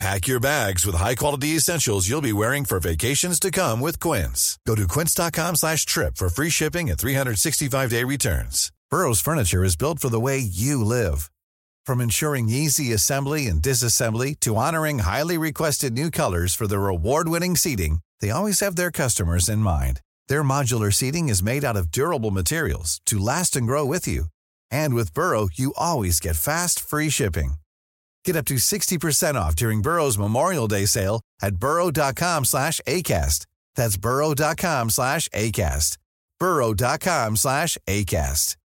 Pack your bags with high-quality essentials you'll be wearing for vacations to come with Quince. Go to quince.com slash trip for free shipping and 365-day returns. Burrow's furniture is built for the way you live. From ensuring easy assembly and disassembly to honoring highly requested new colors for their award-winning seating, they always have their customers in mind. Their modular seating is made out of durable materials to last and grow with you. And with Burrow, you always get fast, free shipping. Get up to 60% off during Burrow's Memorial Day sale at burrow.com slash ACAST. That's burrow.com slash ACAST. burrow.com slash ACAST.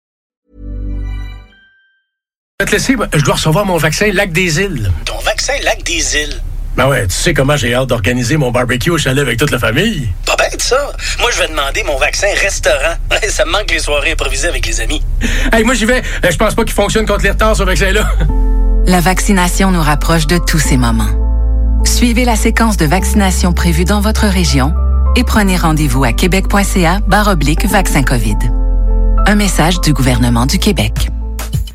Je vais te laisser, je dois recevoir mon vaccin Lac des Îles. Ton vaccin Lac des Îles? Ben ouais, tu sais comment j'ai hâte d'organiser mon barbecue au chalet avec toute la famille. Pas bête, ça. Moi, je vais demander mon vaccin restaurant. ça me manque les soirées improvisées avec les amis. Hey, moi, j'y vais. Je pense pas qu'il fonctionne contre les retards, ce vaccin-là. La vaccination nous rapproche de tous ces moments. Suivez la séquence de vaccination prévue dans votre région et prenez rendez-vous à québec.ca oblique vaccin COVID. Un message du gouvernement du Québec.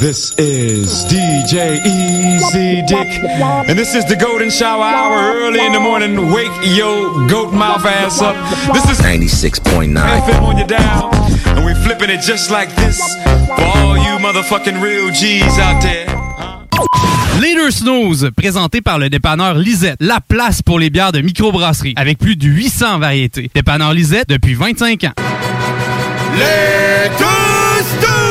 This is DJ Easy Dick, and this is the Golden Shower Hour early in the morning. Wake your goat mouth ass up. This is 96.9 FM on your dial, and we flipping it just like this for all you motherfucking real G's out there. Leader Snooze, présenté par le dépanneur Lisette, la place pour les bières de microbrasserie, avec plus de 800 variétés. Dépanneur Lisette depuis 25 ans. Les deux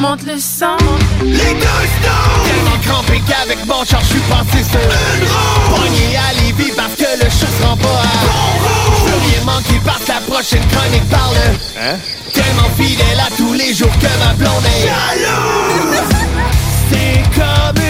Monte le sang. Les deux snooze! Tellement crampé qu'avec mon char, je suis passé sur une roue! Pogné à Lévis parce que le show se rend pas à bon rouge! Je veux rien manquer parce la prochaine chronique parle. Hein? Tellement fidèle à tous les jours que ma blonde est jalouse! C'est comme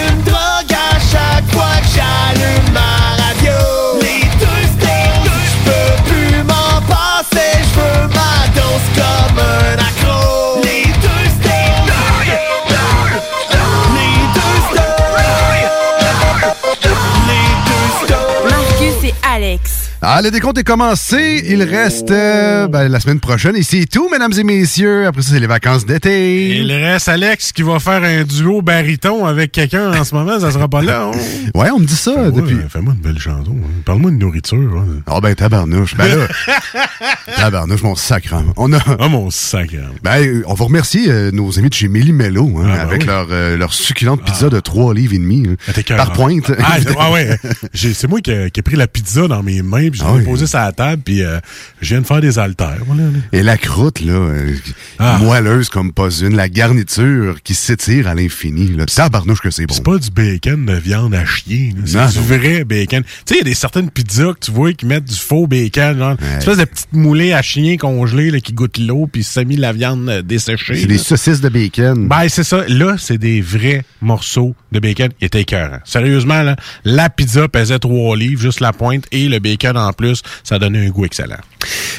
Alex. Ah, le décompte est commencé. Il reste euh, ben, la semaine prochaine. Et c'est tout, mesdames et messieurs. Après ça, c'est les vacances d'été. Il reste Alex qui va faire un duo baryton avec quelqu'un en ce moment. Ça sera pas là. hein? Ouais, on me dit ça Fais-moi- depuis. Fais-moi une belle chanson. hein. Parle-moi de nourriture. hein. Ah ben tabarnouche. Ben là, tabarnouche, mon sacre. On a... Ah, mon sacre. Ben, on va remercier euh, nos amis de chez Méli Mello hein, Ah, ben avec oui. leur, euh, leur succulente pizza de 3 livres et demi. Ah, par pointe. Ah, ah ouais. C'est moi qui ai pris la pizza dans mes mains, puis je Ah l'ai posée sur la table, puis euh, je viens de faire des haltères. Voilà, là. Et la croûte, là, euh, Ah. moelleuse comme pas une. La garniture qui s'étire à l'infini. Tabarnouche que c'est bon. C'est pas du bacon de viande à chier. C'est du vrai bacon. Tu sais, il y a des certaines pizzas que tu vois qui mettent du faux bacon. Genre, une espèce de petite moulée à chien congelée là, qui goûte l'eau puis semi la viande euh, desséchée. C'est des saucisses de bacon. Ben, c'est ça. Là, c'est des vrais morceaux de bacon. Il était écœurant. Sérieusement, là, la pizza pesait 3 livres, juste la pointe, et le bacon en plus, ça donnait un goût excellent.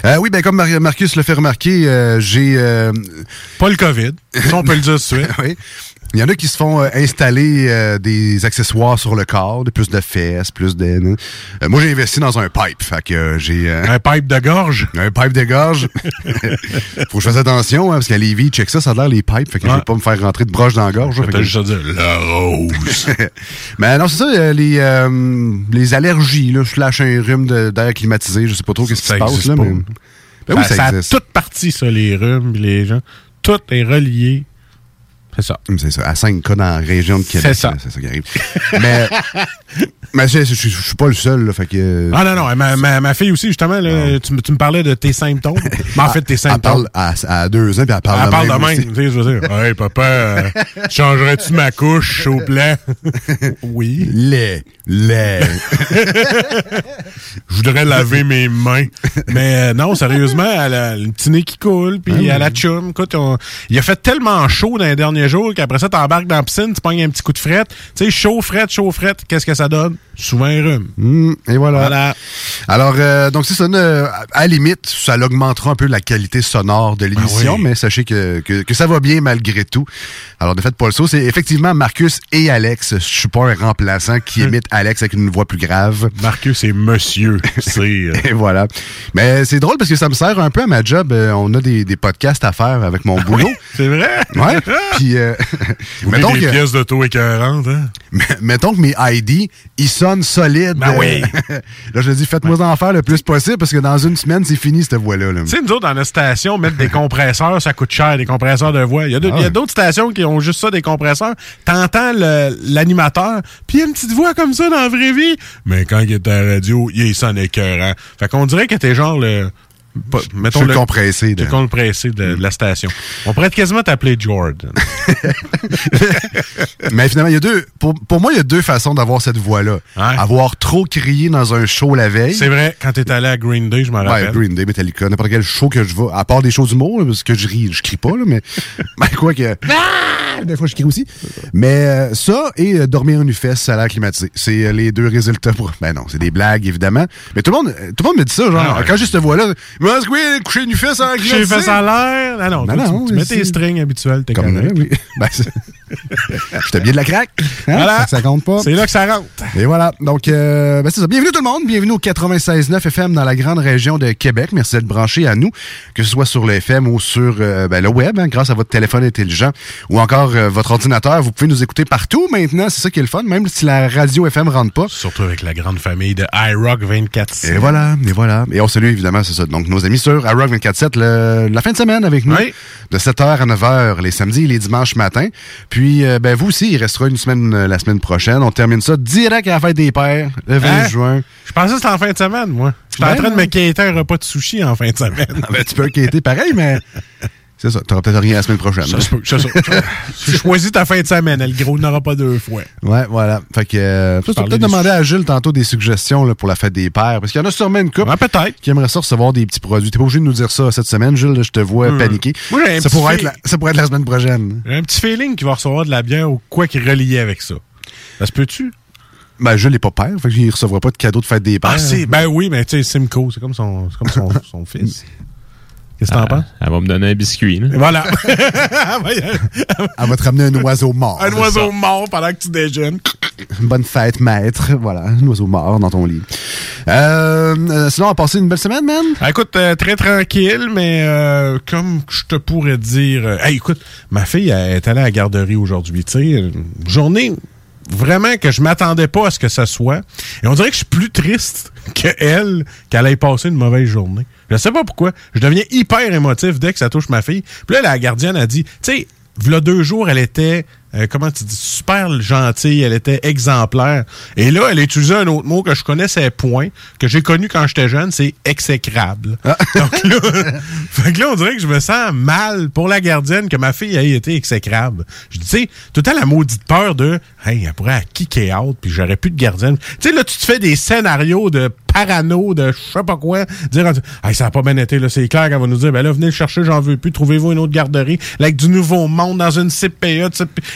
Euh, oui, ben comme Mar- Marcus le fait remarquer, euh, j'ai... euh, Pas le COVID. On peut le dire tout de suite. oui. Il y en a qui se font euh, installer euh, des accessoires sur le corps, plus de fesses, plus de... Euh, moi, j'ai investi dans un pipe. Fait que j'ai... Un pipe de gorge? un pipe de gorge. Faut que je fasse attention, hein, parce qu'à Lévis, check ça, ça a l'air les pipes. Fait que je Ouais. veux pas me faire rentrer de broche dans la gorge. fait que- juste à dire la rose. Mais non, c'est ça, les, les allergies, là, je lâche un rhume d'air climatisé, je sais pas trop qu'est-ce qui se passe, là, mais... Ben oui, ça, ça, ça a toute partie, ça, les rhumes, les gens. Tout est relié. C'est ça. C'est ça. À 5 cas dans la région de Québec. C'est ça. C'est ça qui arrive. mais mais je, je, je- suis pas le seul, là, fait que. Ah non, non, ma, ma, ma fille aussi, justement, là, tu, me- tu me parlais de tes symptômes. Mais en fait, tes Elle symptômes. parle à, à deux ans, puis elle parle Elle de parle même. de même. aussi. Tu sais, je veux dire, hey, papa, euh, changerais-tu ma couche au plan? oui. Lait. Lait. Je voudrais laver mes mains. Mais euh, non, sérieusement, elle a le petit nez qui coule, puis Ah elle a chum. Écoute, on- il a fait tellement chaud dans les derniers jours qu'après ça, t'embarques dans la piscine, tu pognes un petit coup de frette. Tu sais, chaud, frette, chaud, frette, qu'est-ce que ça donne? Souvent un rhume. Hmm, et voilà. Voilà. Alors, euh, donc c'est ça. euh, à la limite, ça augmentera un peu la qualité sonore de l'émission, oui. mais sachez que, que, que ça va bien malgré tout. Alors, de fait, Paul Saut, c'est effectivement Marcus et Alex. Je suis pas un remplaçant qui imite Alex avec une voix plus grave. Marcus et Monsieur. C'est. euh, Et voilà. Mais c'est drôle parce que ça me sert un peu à ma job. Euh, on a des, des podcasts à faire avec mon boulot. C'est vrai? Ouais. Puis, euh, Vous mettons, des que, pièces d'auto écœurantes, hein? mettons que mes ID, ils sonnent solides. Ben oui. là, je dis, faites-moi en faire le plus possible parce que dans une semaine, c'est fini cette voix-là. là. Tu sais, nous autres, dans notre station, mettre des compresseurs, ça coûte cher, des compresseurs de voix. Il y a Ah d'autres stations qui ont juste ça, des compresseurs. T'entends l'animateur, puis il y a une petite voix comme ça dans la vraie vie. Mais quand il est à la radio, il sonne écœurant. Fait qu'on dirait que t'es genre le... pas- mettons Je suis le compressé de- Le compressé de, de la station. On pourrait quasiment t'appeler Jordan. Mais finalement, il y a deux. Pour, pour moi, il y a deux façons d'avoir cette voix-là. Avoir trop crié dans un show la veille. C'est vrai, quand t'es allé à Green Day, je m'en Ouais, rappelle. Green Day, Metallica, n'importe quel show que je vais, à part des shows d'humour, parce que je ris, je crie pas, là, mais, ben, quoi que, Ah! des fois je crie aussi. Mais, euh, ça, et euh, dormir une fesse à l'air climatisé. C'est euh, les deux résultats pour, ben non, c'est des blagues, évidemment. Mais tout le monde, euh, tout le monde me dit ça, genre, Ah ouais. quand j'ai cette voix-là, est-ce que oui, coucher une fesse à l'air Coucher les fesses à l'air. Ah non, toi, tu- non, tu, mets tes strings habituels, t'es Comme correct. oui. Ben, J'étais bien de la craque. Hein? Voilà. Ça, ça compte pas. C'est là que ça rentre. Et voilà. Donc, euh, ben c'est ça. Bienvenue tout le monde. Bienvenue au 96.9 FM dans la grande région de Québec. Merci d'être branché à nous, que ce soit sur le FM ou sur euh, ben, le web, hein, grâce à votre téléphone intelligent ou encore euh, votre ordinateur. Vous pouvez nous écouter partout maintenant. C'est ça qui est le fun, même si la radio FM rentre pas. Surtout avec la grande famille de iRock 24 Et voilà, et voilà. Et on salue évidemment, c'est ça. Donc, nos amis sur iRock 24-7 le- la fin de semaine avec nous. Oui. De 7h à 9h les samedis et les dimanches matin. Puis, euh, ben, vous aussi, il restera une semaine euh, la semaine prochaine. On termine ça direct à la fête des pères, le 20 Hein? juin. Je pensais que c'était en fin de semaine, moi. J'étais en Ben train de me quêter un repas de sushi en fin de semaine. Ah ben, tu peux inquiéter pareil, mais c'est ça. T'auras peut-être rien la semaine prochaine. Ça se peut, ça se peut. Tu choisis ta fin de semaine, le gros n'aura pas deux fois. Ouais, voilà. Fait que, euh, tu peut-être demander à Jules tantôt des suggestions là, pour la fête des pères. Parce qu'il y en a sûrement une couple Ouais, peut-être. qui aimerait ça recevoir des petits produits. T'es pas obligé de nous dire ça cette semaine, Jules. là, je te vois Hmm. paniquer. Moi, j'ai un ça, petit pourrait fait- être la, ça pourrait être la semaine prochaine. J'ai un petit feeling qu'il va recevoir de la bière ou quoi qui est relié avec ça. Ça se peut-tu? Ben, Jules n'est pas père. Fait qu'il recevra pas de cadeau de fête des pères. Ah, c'est, ben oui, mais tu sais, Simcoe, c'est comme son, c'est comme son, son fils. Qu'est-ce que t'en penses? Elle va me donner un biscuit. là. Voilà. Elle va te ramener un oiseau mort. un oiseau mort pendant que tu déjeunes. Bonne fête, maître. Voilà, un oiseau mort dans ton lit. Euh, euh, sinon, on va passer une belle semaine, man. Ah, écoute, euh, très tranquille, mais euh, comme je te pourrais dire... euh, hey, écoute, ma fille elle est allée à la garderie aujourd'hui, tu sais, une journée vraiment que je m'attendais pas à ce que ça soit. Et on dirait que je suis plus triste que elle qu'elle ait passé une mauvaise journée. Je sais pas pourquoi. Je deviens hyper émotif dès que ça touche ma fille. Puis là, la gardienne a dit, tu sais, v'là deux jours, elle était, euh, comment tu dis, super gentille, elle était exemplaire. Et là, elle a utilisé un autre mot que je connaissais point, que j'ai connu quand j'étais jeune, c'est exécrable. Donc là, fait que là, on dirait que je me sens mal pour la gardienne que ma fille ait été exécrable. Je dis, tu sais, tout temps la maudite peur de, hey, elle pourrait kicker out, puis j'aurais plus de gardienne. Tu sais, là, tu te fais des scénarios de parano, de je sais pas quoi, dire, hey, ça a pas bien été, là, c'est clair qu'elle va nous dire, ben là, venez le chercher, j'en veux plus, trouvez-vous une autre garderie, là, avec du nouveau monde, dans une CPA, là,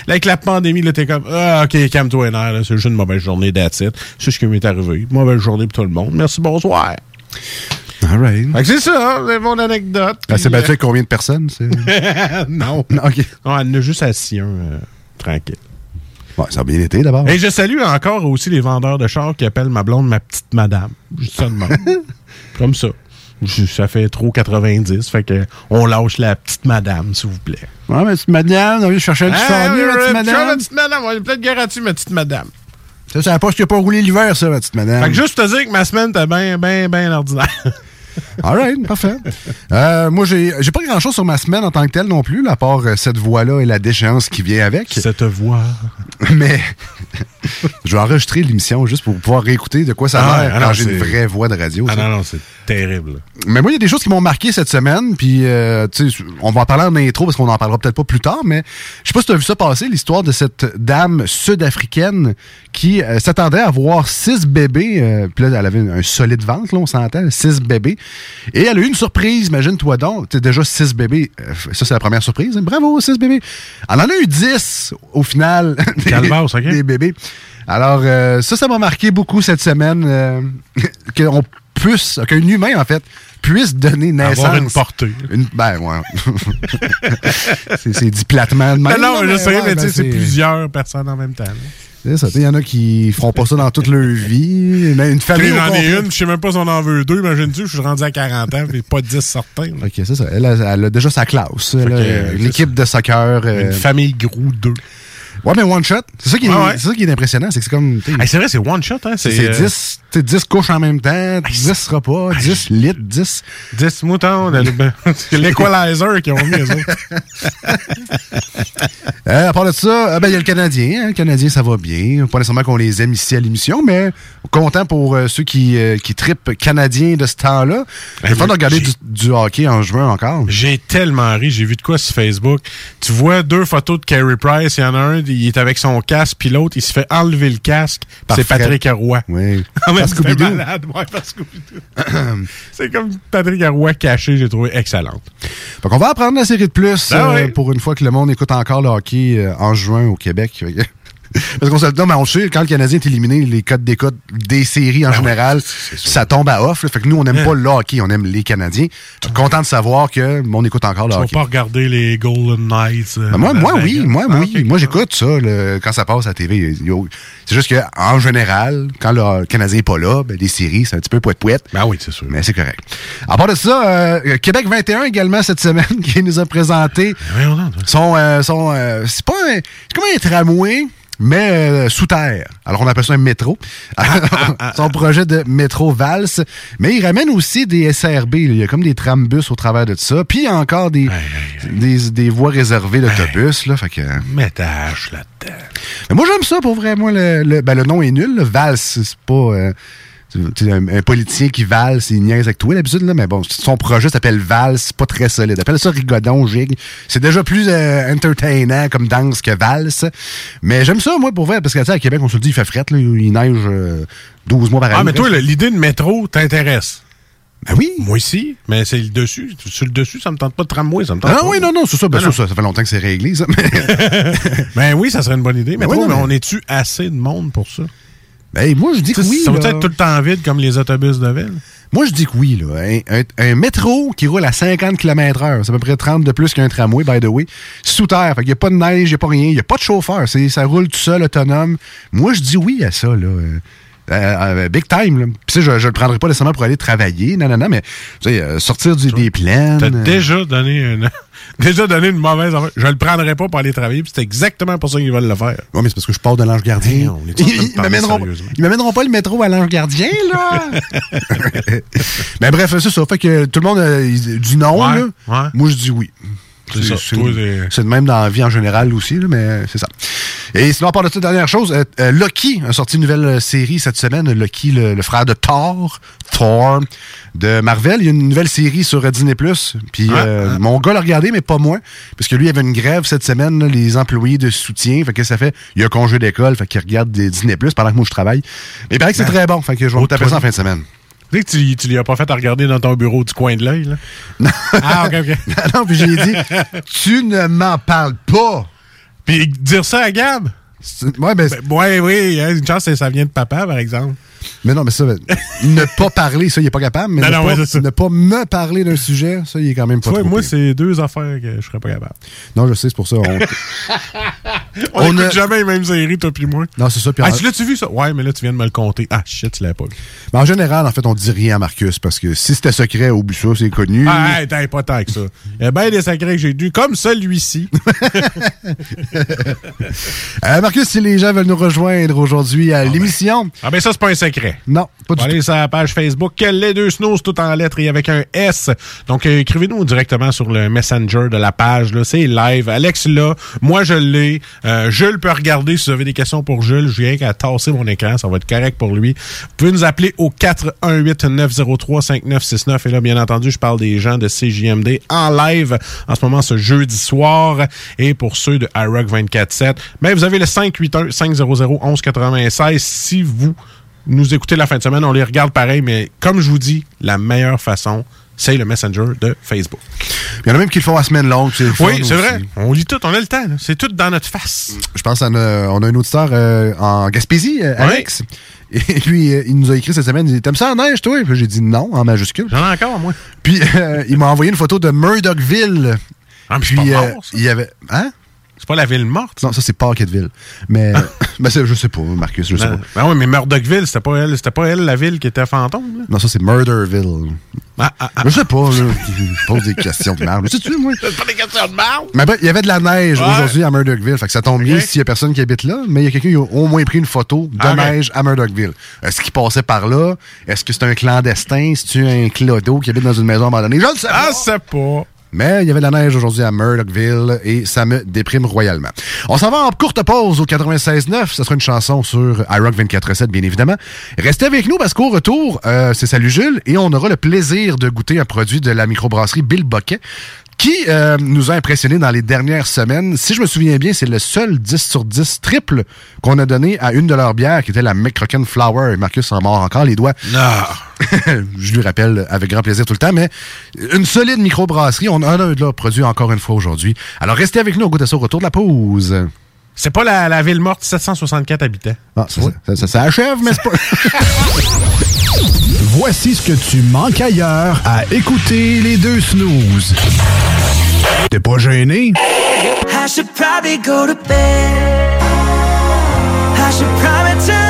avec la pandémie, là, t'es comme, ah, ok, calme-toi là, c'est juste une mauvaise journée it. C'est ce qui m'est arrivé. Mauvaise journée pour tout le monde. Merci, bonsoir. All right. Fait que c'est ça, c'est mon anecdote. Elle s'est battue avec combien de personnes? c'est- non. Non, OK. Non, elle en a juste assis un, euh, tranquille. Ouais, ça a bien été d'abord. Et je salue encore aussi les vendeurs de chars qui appellent ma blonde ma petite madame. Juste ça. Comme ça. Ça fait trop 90, fait que on lâche la petite madame, s'il vous plaît. Ouais, mais petite madame, on vient chercher un petit Ah, ma petite madame. Ma petite madame, on est peut-être garanti, ma petite madame. Ça, c'est la poche qui a pas roulé l'hiver, ça, ma petite madame. Fait que juste te dire que ma semaine était bien, bien, bien ordinaire. All right, parfait. Euh, moi, j'ai j'ai pas grand-chose sur ma semaine en tant que telle non plus, à part euh, cette voix-là et la déchéance qui vient avec. Cette voix. Mais je vais enregistrer l'émission juste pour pouvoir réécouter de quoi ça Ah a ah quand j'ai une vraie voix de radio. Ah ça. non, non, c'est terrible. Mais moi, il y a des choses qui m'ont marqué cette semaine, puis euh, on va en parler en intro parce qu'on en parlera peut-être pas plus tard, mais je sais pas si tu as vu ça passer, l'histoire de cette dame sud-africaine qui euh, s'attendait à voir six bébés, puis là, elle avait un solide ventre, là, on s'entend, six bébés, et elle a eu une surprise, imagine-toi donc, tu sais, déjà six bébés, euh, ça c'est la première surprise, bravo, six bébés. Elle en a eu dix au final, des, Calvasse, des bébés. Alors, euh, ça, ça m'a marqué beaucoup cette semaine, euh, qu'on puisse, qu'un humain, en fait, puisse donner naissance. Avoir une portée. Une- ben, ouais. c'est, dit platement de Non, même. non, je sais, ouais, mais ben, tu sais, c'est plusieurs personnes en même temps. là. Il y en a qui feront pas ça dans toute leur vie. Mais une famille. J'en ai une, je sais même pas si on en veut deux. Imagine-tu, je suis rendu à 40 ans, puis pas 10 certains. là. OK, c'est ça. Elle a, elle a déjà sa classe. Euh, l'équipe de soccer. euh, Une famille gros deux. Ouais, mais one shot. C'est ça qui est, ouais. c'est ça qui est impressionnant. C'est que c'est comme. Hey, c'est vrai, c'est one shot, hein? c'est euh, 10, tu sais, 10 couches en même temps, 10 repas, 10 litres, 10. 10 moutons. l'equalizer qu'ils ont mis. Euh, à part de ça, euh, ben, il y a le Canadien. hein. Le Canadien, ça va bien. Pas nécessairement qu'on les aime ici à l'émission, mais content pour euh, ceux qui, euh, qui tripent Canadiens de ce temps-là. C'est le fun de regarder du, du hockey en juin encore. J'ai tellement ri, j'ai vu de quoi sur Facebook. Tu vois deux photos de Carey Price, il y en a un, il est avec son casque, puis l'autre, il se fait enlever le casque. Par C'est. Patrick Roy. Oui. Ah, mais Par c'était Scooby-Doo. malade, ouais, par Scooby-Doo. C'est comme Patrick Roy caché, j'ai trouvé excellente. Fait qu'on va apprendre la série de plus Ah euh, pour une fois que le monde écoute encore le hockey euh, en juin au Québec. Parce qu'on se non, mais on sait, quand le Canadien est éliminé, les codes d'écoute des séries en Ben général, ça tombe à off. là. Fait que nous, on n'aime pas le hockey, on aime les Canadiens. Je suis content de savoir que on écoute encore le Tu vas hockey. pas regarder les Golden Knights. euh, Ben moi, moi oui, moi, Ah, oui. Moi, j'écoute ça le- quand ça passe à la TV. C'est juste que en général, quand le Canadien n'est pas là, ben, les séries, c'est un petit peu poète-poète. Ben oui, c'est sûr. Mais c'est correct. À part de ça, euh, Québec 21 également cette semaine qui nous a présenté Ben son, euh, son c'est pas un, c'est comme un tramway mais euh, sous terre. Alors on appelle ça un métro. son projet de métro valse, mais il ramène aussi des SRB, il y a comme des trambus au travers de ça, puis il y a encore des des, des voies réservées d'autobus là, fait que Métage là-dedans. mais moi, j'aime ça pour vrai. Moi, le, le, ben, le nom est nul. Le valse, c'est pas. euh, un, un politicien qui valse, il niaise avec toi d'habitude, là, mais bon, son projet s'appelle Valse, c'est pas très solide. Appelle ça Rigodon, Gig. C'est déjà plus euh, entertainant comme danse que Valse. Mais j'aime ça, moi, pour vrai, parce que, tu sais, à Québec, on se le dit, il fait fret, là, il neige euh, 12 mois par année. Ah, mais toi, l'idée de métro t'intéresse. Ben oui. Moi aussi, mais c'est le dessus. Sur le dessus, ça me tente pas de tramway, ça me tente Ah pas. oui, non, non, c'est ça. Ben, Ah, ça, ça, ça fait longtemps que c'est réglé, ça. Ben oui, ça serait une bonne idée. Mais, Ben oui, non, mais mais- on est-tu assez de monde pour ça? Ben, moi, je dis que oui. ça va être tout le temps vide comme les autobus de ville? Moi, je dis que oui. Là. Un, un- un métro qui roule à 50 km h c'est à peu près 30 de plus qu'un tramway, by the way, sous terre. Fait qu'il n'y a pas de neige, il n'y a pas rien, il n'y a pas de chauffeur. Ça roule tout seul, autonome. Moi, je dis oui à ça. Là. Euh, euh, big time. Là. Puis, je ne le prendrai pas nécessairement pour aller travailler. Non, non, non, mais tu sais, euh, sortir du, des plaines. T'as déjà donné une, déjà donné une mauvaise affaire. Je le prendrais pas pour aller travailler, puis c'est exactement pour ça qu'ils veulent le faire. Ouais, mais c'est parce que je pars de l'ange gardien. On est ils, m'amèneront, sérieusement? ils m'amèneront pas le métro à l'ange gardien, là. mais bref, c'est ça. Fait que tout le monde a du non, Ouais, là. ouais. Moi, je dis oui. C'est ça. De même dans la vie en général aussi, là, mais c'est ça. Et sinon, à part de ça, dernière chose, euh, euh, Loki a sorti une nouvelle euh, série cette semaine. Loki, le, le frère de Thor, Thor, de Marvel. Il y a une nouvelle série sur euh, Disney+. Puis euh, mon gars l'a regardé, mais pas moi. Parce que lui, il y avait une grève cette semaine, là, les employés de soutien. Fait que ça fait, il y a un congé d'école, fait qu'il regarde des Disney+, pendant que moi, je travaille. Mais il paraît que c'est Ben, très bon, fait que je vais me taper ça en fin de semaine. Tu sais que tu, lui as pas fait à regarder dans ton bureau du coin de l'œil, là? Ah, ok, ok. non, puis j'ai dit, tu ne m'en parles pas. Puis dire ça à Gab? Ouais, ben, Ben, ouais, oui, hein, une chance, ça vient de papa, par exemple. Mais non, mais ça, ne pas parler, ça, il est pas capable. Mais Non, ne, non, pas, ouais, ne pas me parler d'un sujet, ça, il est quand même pas Tu trop moi, c'est deux affaires que je serais pas capable. Non, je sais, c'est pour ça. On... On n'écoute a- jamais les mêmes séries, toi puis moi. non, c'est ça. Puis Ah, en... tu l'as-tu vu, ça? Ouais, mais là, tu viens de me le compter. Ah, shit, tu l'avais pas vu. mais en général, en fait, on dit rien à Marcus parce que si c'était secret, oublie ça, c'est connu. Ah, hey, t'as pas tant que ça. Il y a bien des secrets que j'ai dû, comme celui-ci. Euh, Marcus, si les gens veulent nous rejoindre aujourd'hui à l'émission, Ah, ben ça, c'est pas un secret. Secret? Non, pas du Allez sur la page Facebook Les Deux Snooze, tout en lettres et avec un S. Donc, euh, écrivez-nous directement sur le Messenger de la page. C'est live. Alex là, moi je l'ai. Euh, Jules peut regarder si vous avez des questions pour Jules. Je viens qu'à tasser mon écran, ça va être correct pour lui. Vous pouvez nous appeler au 418-903-5969. Et là, bien entendu, je parle des gens de CJMD en live en ce moment, ce jeudi soir. Et pour ceux de iRock 24-7, ben, vous avez le 581-500-1196 si vous nous écoutez la fin de semaine, on les regarde pareil, mais comme je vous dis, la meilleure façon, c'est le Messenger de Facebook. Il y en a même qui le font à semaine longue. Oui, c'est vrai. On lit tout, on a le temps. C'est tout dans notre face. Je pense qu'on a, on a un auditeur euh, en Gaspésie, euh, Alex. Et lui, euh, il nous a écrit cette semaine, il dit T'aimes ça en neige, toi? Puis j'ai dit non, en majuscule. J'en ai encore, moi. Puis euh, il m'a envoyé une photo de Murdochville. Ah, mais Puis pas euh, mort, ça. il y avait. Hein? C'est pas la ville morte? Non, ça c'est Parketville. Mais, ben, c'est- je sais pas, Marcus, je sais Ben, pas. ben oui, mais Murdochville, c'était pas elle, c'était pas elle la ville qui était fantôme. là? Non, ça c'est Murderville. Ah, ah, ah. Je sais pas, là. Je pose des questions de merde. Mais sais-tu, moi? C'est pas des questions de marde? Mais bref, il y avait de la neige Ouais. aujourd'hui à Murdochville. Fait que ça tombe bien Ok. s'il y a personne qui habite là, mais il y a quelqu'un qui a au moins pris une photo de Ah, neige à Murdochville. Est-ce qu'il passait par là? Est-ce que c'est un clandestin? C'est-tu un clodo qui habite dans une maison abandonnée? Je ne sais pas. Ah, c'est pas. Mais il y avait de la neige aujourd'hui à Murdochville et ça me déprime royalement. On s'en va en courte pause au 96.9. Ce sera une chanson sur iRock 24.7, bien évidemment. Restez avec nous parce qu'au retour, euh, c'est Salut Jules et on aura le plaisir de goûter un produit de la microbrasserie Bill Boquet qui euh, nous a impressionnés dans les dernières semaines? Si je me souviens bien, c'est le seul 10 sur 10 triple qu'on a donné à une de leurs bières, qui était la McCrocken Flower. Et Marcus en mord encore les doigts. Non. je lui rappelle avec grand plaisir tout le temps, mais une solide microbrasserie. On en a un de là produit encore une fois aujourd'hui. Alors restez avec nous, on goûte à ça au retour de la pause. C'est pas la, la ville morte, 764 habitants. Ah, ça, ça, ça- ça achève, mais c'est pas... Voici ce que tu manques ailleurs à écouter les deux snooze. T'es pas gêné? I should probably go to bed. I should probably turn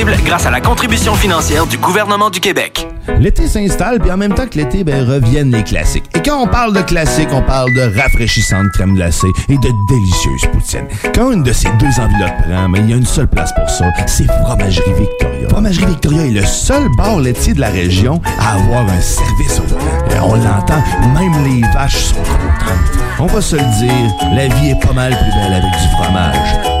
grâce à la contribution financière du gouvernement du Québec. L'été s'installe, puis en même temps que l'été, ben, reviennent les classiques. Et quand on parle de classiques, on parle de rafraîchissantes crème glacée et de délicieuses poutines. Quand une de ces deux enveloppes prend, mais il y a une seule place pour ça, c'est Fromagerie Victoria. Fromagerie Victoria est le seul bar laitier de la région à avoir un service au volant. Et on l'entend, même les vaches sont contentes. On va se le dire, la vie est pas mal plus belle avec du fromage.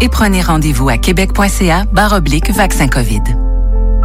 et prenez rendez-vous à québec.ca oblique vaccin COVID.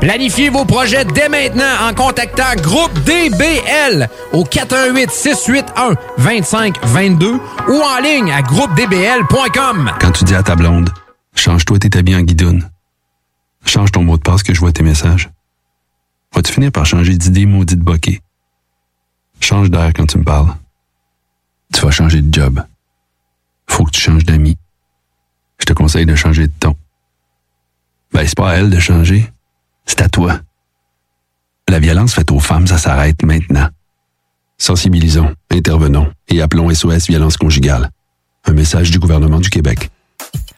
Planifiez vos projets dès maintenant en contactant Groupe DBL au 418-681-2522 ou en ligne à groupedbl.com. Quand tu dis à ta blonde, change-toi tes habits en guidoune. Change ton mot de passe que je vois tes messages. Vas-tu finir par changer d'idée maudite bokeh? Change d'air quand tu me parles. Tu vas changer de job. Faut que tu changes d'amis. Je te conseille de changer de ton. Ben, c'est pas à elle de changer. C'est à toi. La violence faite aux femmes, ça s'arrête maintenant. Sensibilisons, intervenons et appelons SOS Violence Conjugale. Un message du gouvernement du Québec.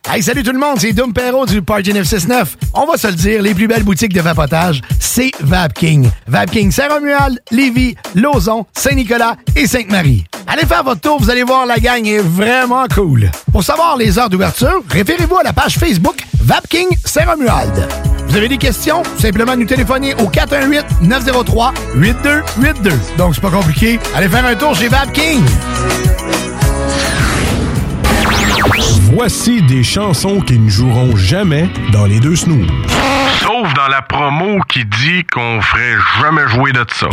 Hey, salut tout le monde, c'est Dom Perrault du Party 969. On va se le dire, les plus belles boutiques de vapotage, c'est Vapking. Vapking Saint-Romuald, Lévis, Lauson, Saint-Nicolas et Sainte-Marie. Allez faire votre tour, vous allez voir, la gang est vraiment cool. Pour savoir les heures d'ouverture, référez-vous à la page Facebook Vapking Saint-Romuald. Vous avez des questions? Simplement nous téléphoner au 418-903-8282. Donc, c'est pas compliqué. Allez faire un tour chez Vapking. Voici des chansons qui ne joueront jamais dans les deux snooze. Sauf dans la promo qui dit qu'on ferait jamais jouer de ça.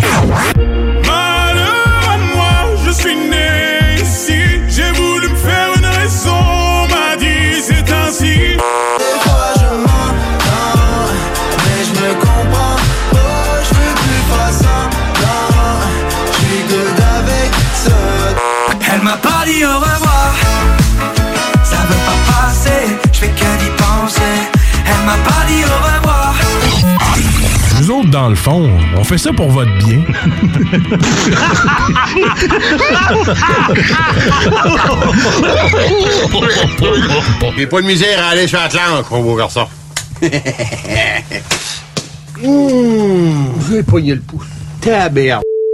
Dit au revoir. Ça veut pas passer, je fais que d'y penser. Elle m'a pas dit au revoir. Nous autres, dans le fond, on fait ça pour votre bien. J'ai pas de misère à aller sur l'Atlantique, mon beau garçon. Mmh, j'ai pogné le pouce. Taberde.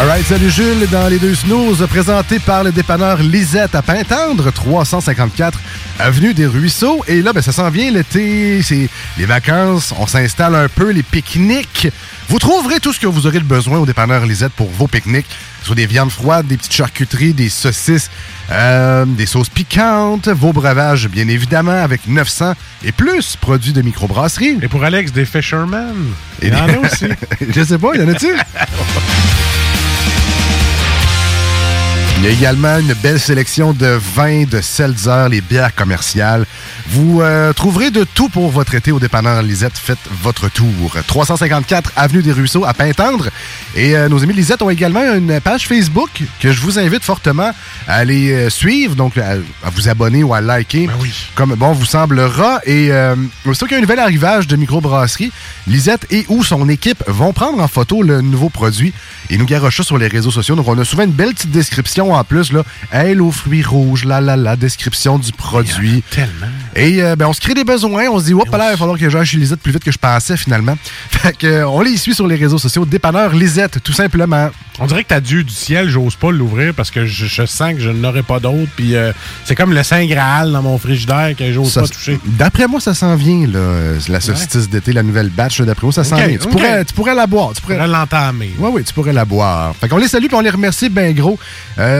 Alright, salut Jules, dans les deux snooze, présenté par le dépanneur Lisette à Pintendre, 354 Avenue des Ruisseaux. Et là, ben, ça s'en vient l'été, c'est les vacances, on s'installe un peu, les pique-niques. Vous trouverez tout ce que vous aurez besoin au dépanneur Lisette pour vos pique-niques. Soit des viandes froides, des petites charcuteries, des saucisses, euh, des sauces piquantes, vos breuvages, bien évidemment, avec 900 et plus produits de microbrasserie. Et pour Alex, des Fisherman. Il y en a aussi. Je sais pas, il y en a-tu? Il y a également une belle sélection de vins, de seltzer, les bières commerciales. Vous euh, trouverez de tout pour votre été au dépanneur Lisette. Faites votre tour. 354 Avenue des Ruisseaux à Pintendre. Et euh, nos amis Lisette ont également une page Facebook que je vous invite fortement à aller euh, suivre, donc à, à vous abonner ou à liker. Comme bon vous semblera. Et aussitôt qu'il y a un nouvel arrivage de microbrasserie, Lisette et ou son équipe vont prendre en photo le nouveau produit et nous garocher ça sur les réseaux sociaux. Donc on a souvent une belle petite description en plus. Là. Elle aux fruits rouges, la la la, description du produit. Tellement. Et euh, ben, on se crée des besoins. On se dit, hop là, il va falloir que j'aille chez Lisette plus vite que je pensais finalement. Fait que, euh, on les suit sur les réseaux sociaux. Dépanneur Lisette, tout simplement. On dirait que t'as Dieu du ciel, j'ose pas l'ouvrir parce que je, je sens que je n'aurai pas d'autre. Puis euh, c'est comme le Saint Graal dans mon frigidaire que j'ose pas toucher. D'après moi, ça s'en vient, là, la solstice d'été, la nouvelle batch. D'après moi, ça s'en vient. Tu, pourrais, tu pourrais la boire. Tu pourrais l'entamer. Oui, oui, tu pourrais la boire. Fait qu'on les salue et on les remercie bien gros.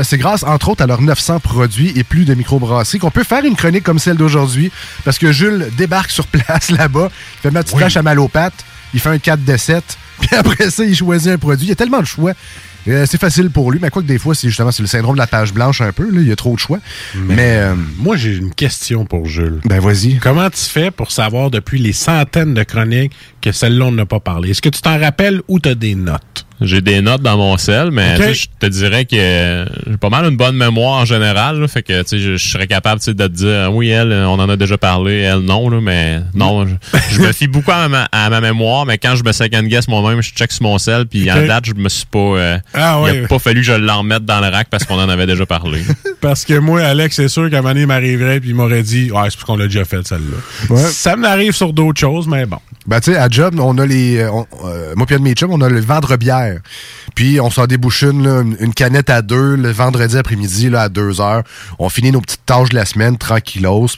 C'est grâce, entre autres, à leurs 900 produits et plus de microbrasseries qu'on peut faire une chronique comme celle d'aujourd'hui parce que Jules débarque sur place là-bas, il fait ma petite tâche à mal aux pattes, il fait un 4 de 7, puis après ça, il choisit un produit. Il y a tellement de choix. Euh, c'est facile pour lui, mais quoi que des fois, c'est justement c'est le syndrome de la page blanche un peu. Là. Il y a trop de choix. Mais, euh, Moi, j'ai une question pour Jules. Ben, vas-y. Comment tu fais pour savoir depuis les centaines de chroniques que celle-là, on n'a pas parlé? Est-ce que tu t'en rappelles ou tu as des notes? J'ai des notes dans mon sel, mais je te dirais que j'ai pas mal une bonne mémoire en général. là, fait que tu sais, je, serais capable de te dire oui, elle, on en a déjà parlé, elle non, là, mais non, je, me fie beaucoup à ma, à ma mémoire, mais quand je me second guess moi-même, je check sur mon sel, puis en date, je me suis pas. euh, Ah Il a pas fallu que je l'en remette dans le rack parce qu'on en avait déjà parlé. Parce que moi, Alex, c'est sûr qu'à un moment donné, il m'arriverait puis il m'aurait dit Ouais, c'est parce qu'on l'a déjà fait, celle-là. Ouais. Ça m'arrive sur d'autres choses, mais bon. Ben, tu sais, à Job, on a les. euh, on- euh, moi, puis on a le vendre bière. Puis, on s'en débouche une, une, canette à deux, le vendredi après-midi, là, à deux heures. On finit nos petites tâches de la semaine, tranquillos.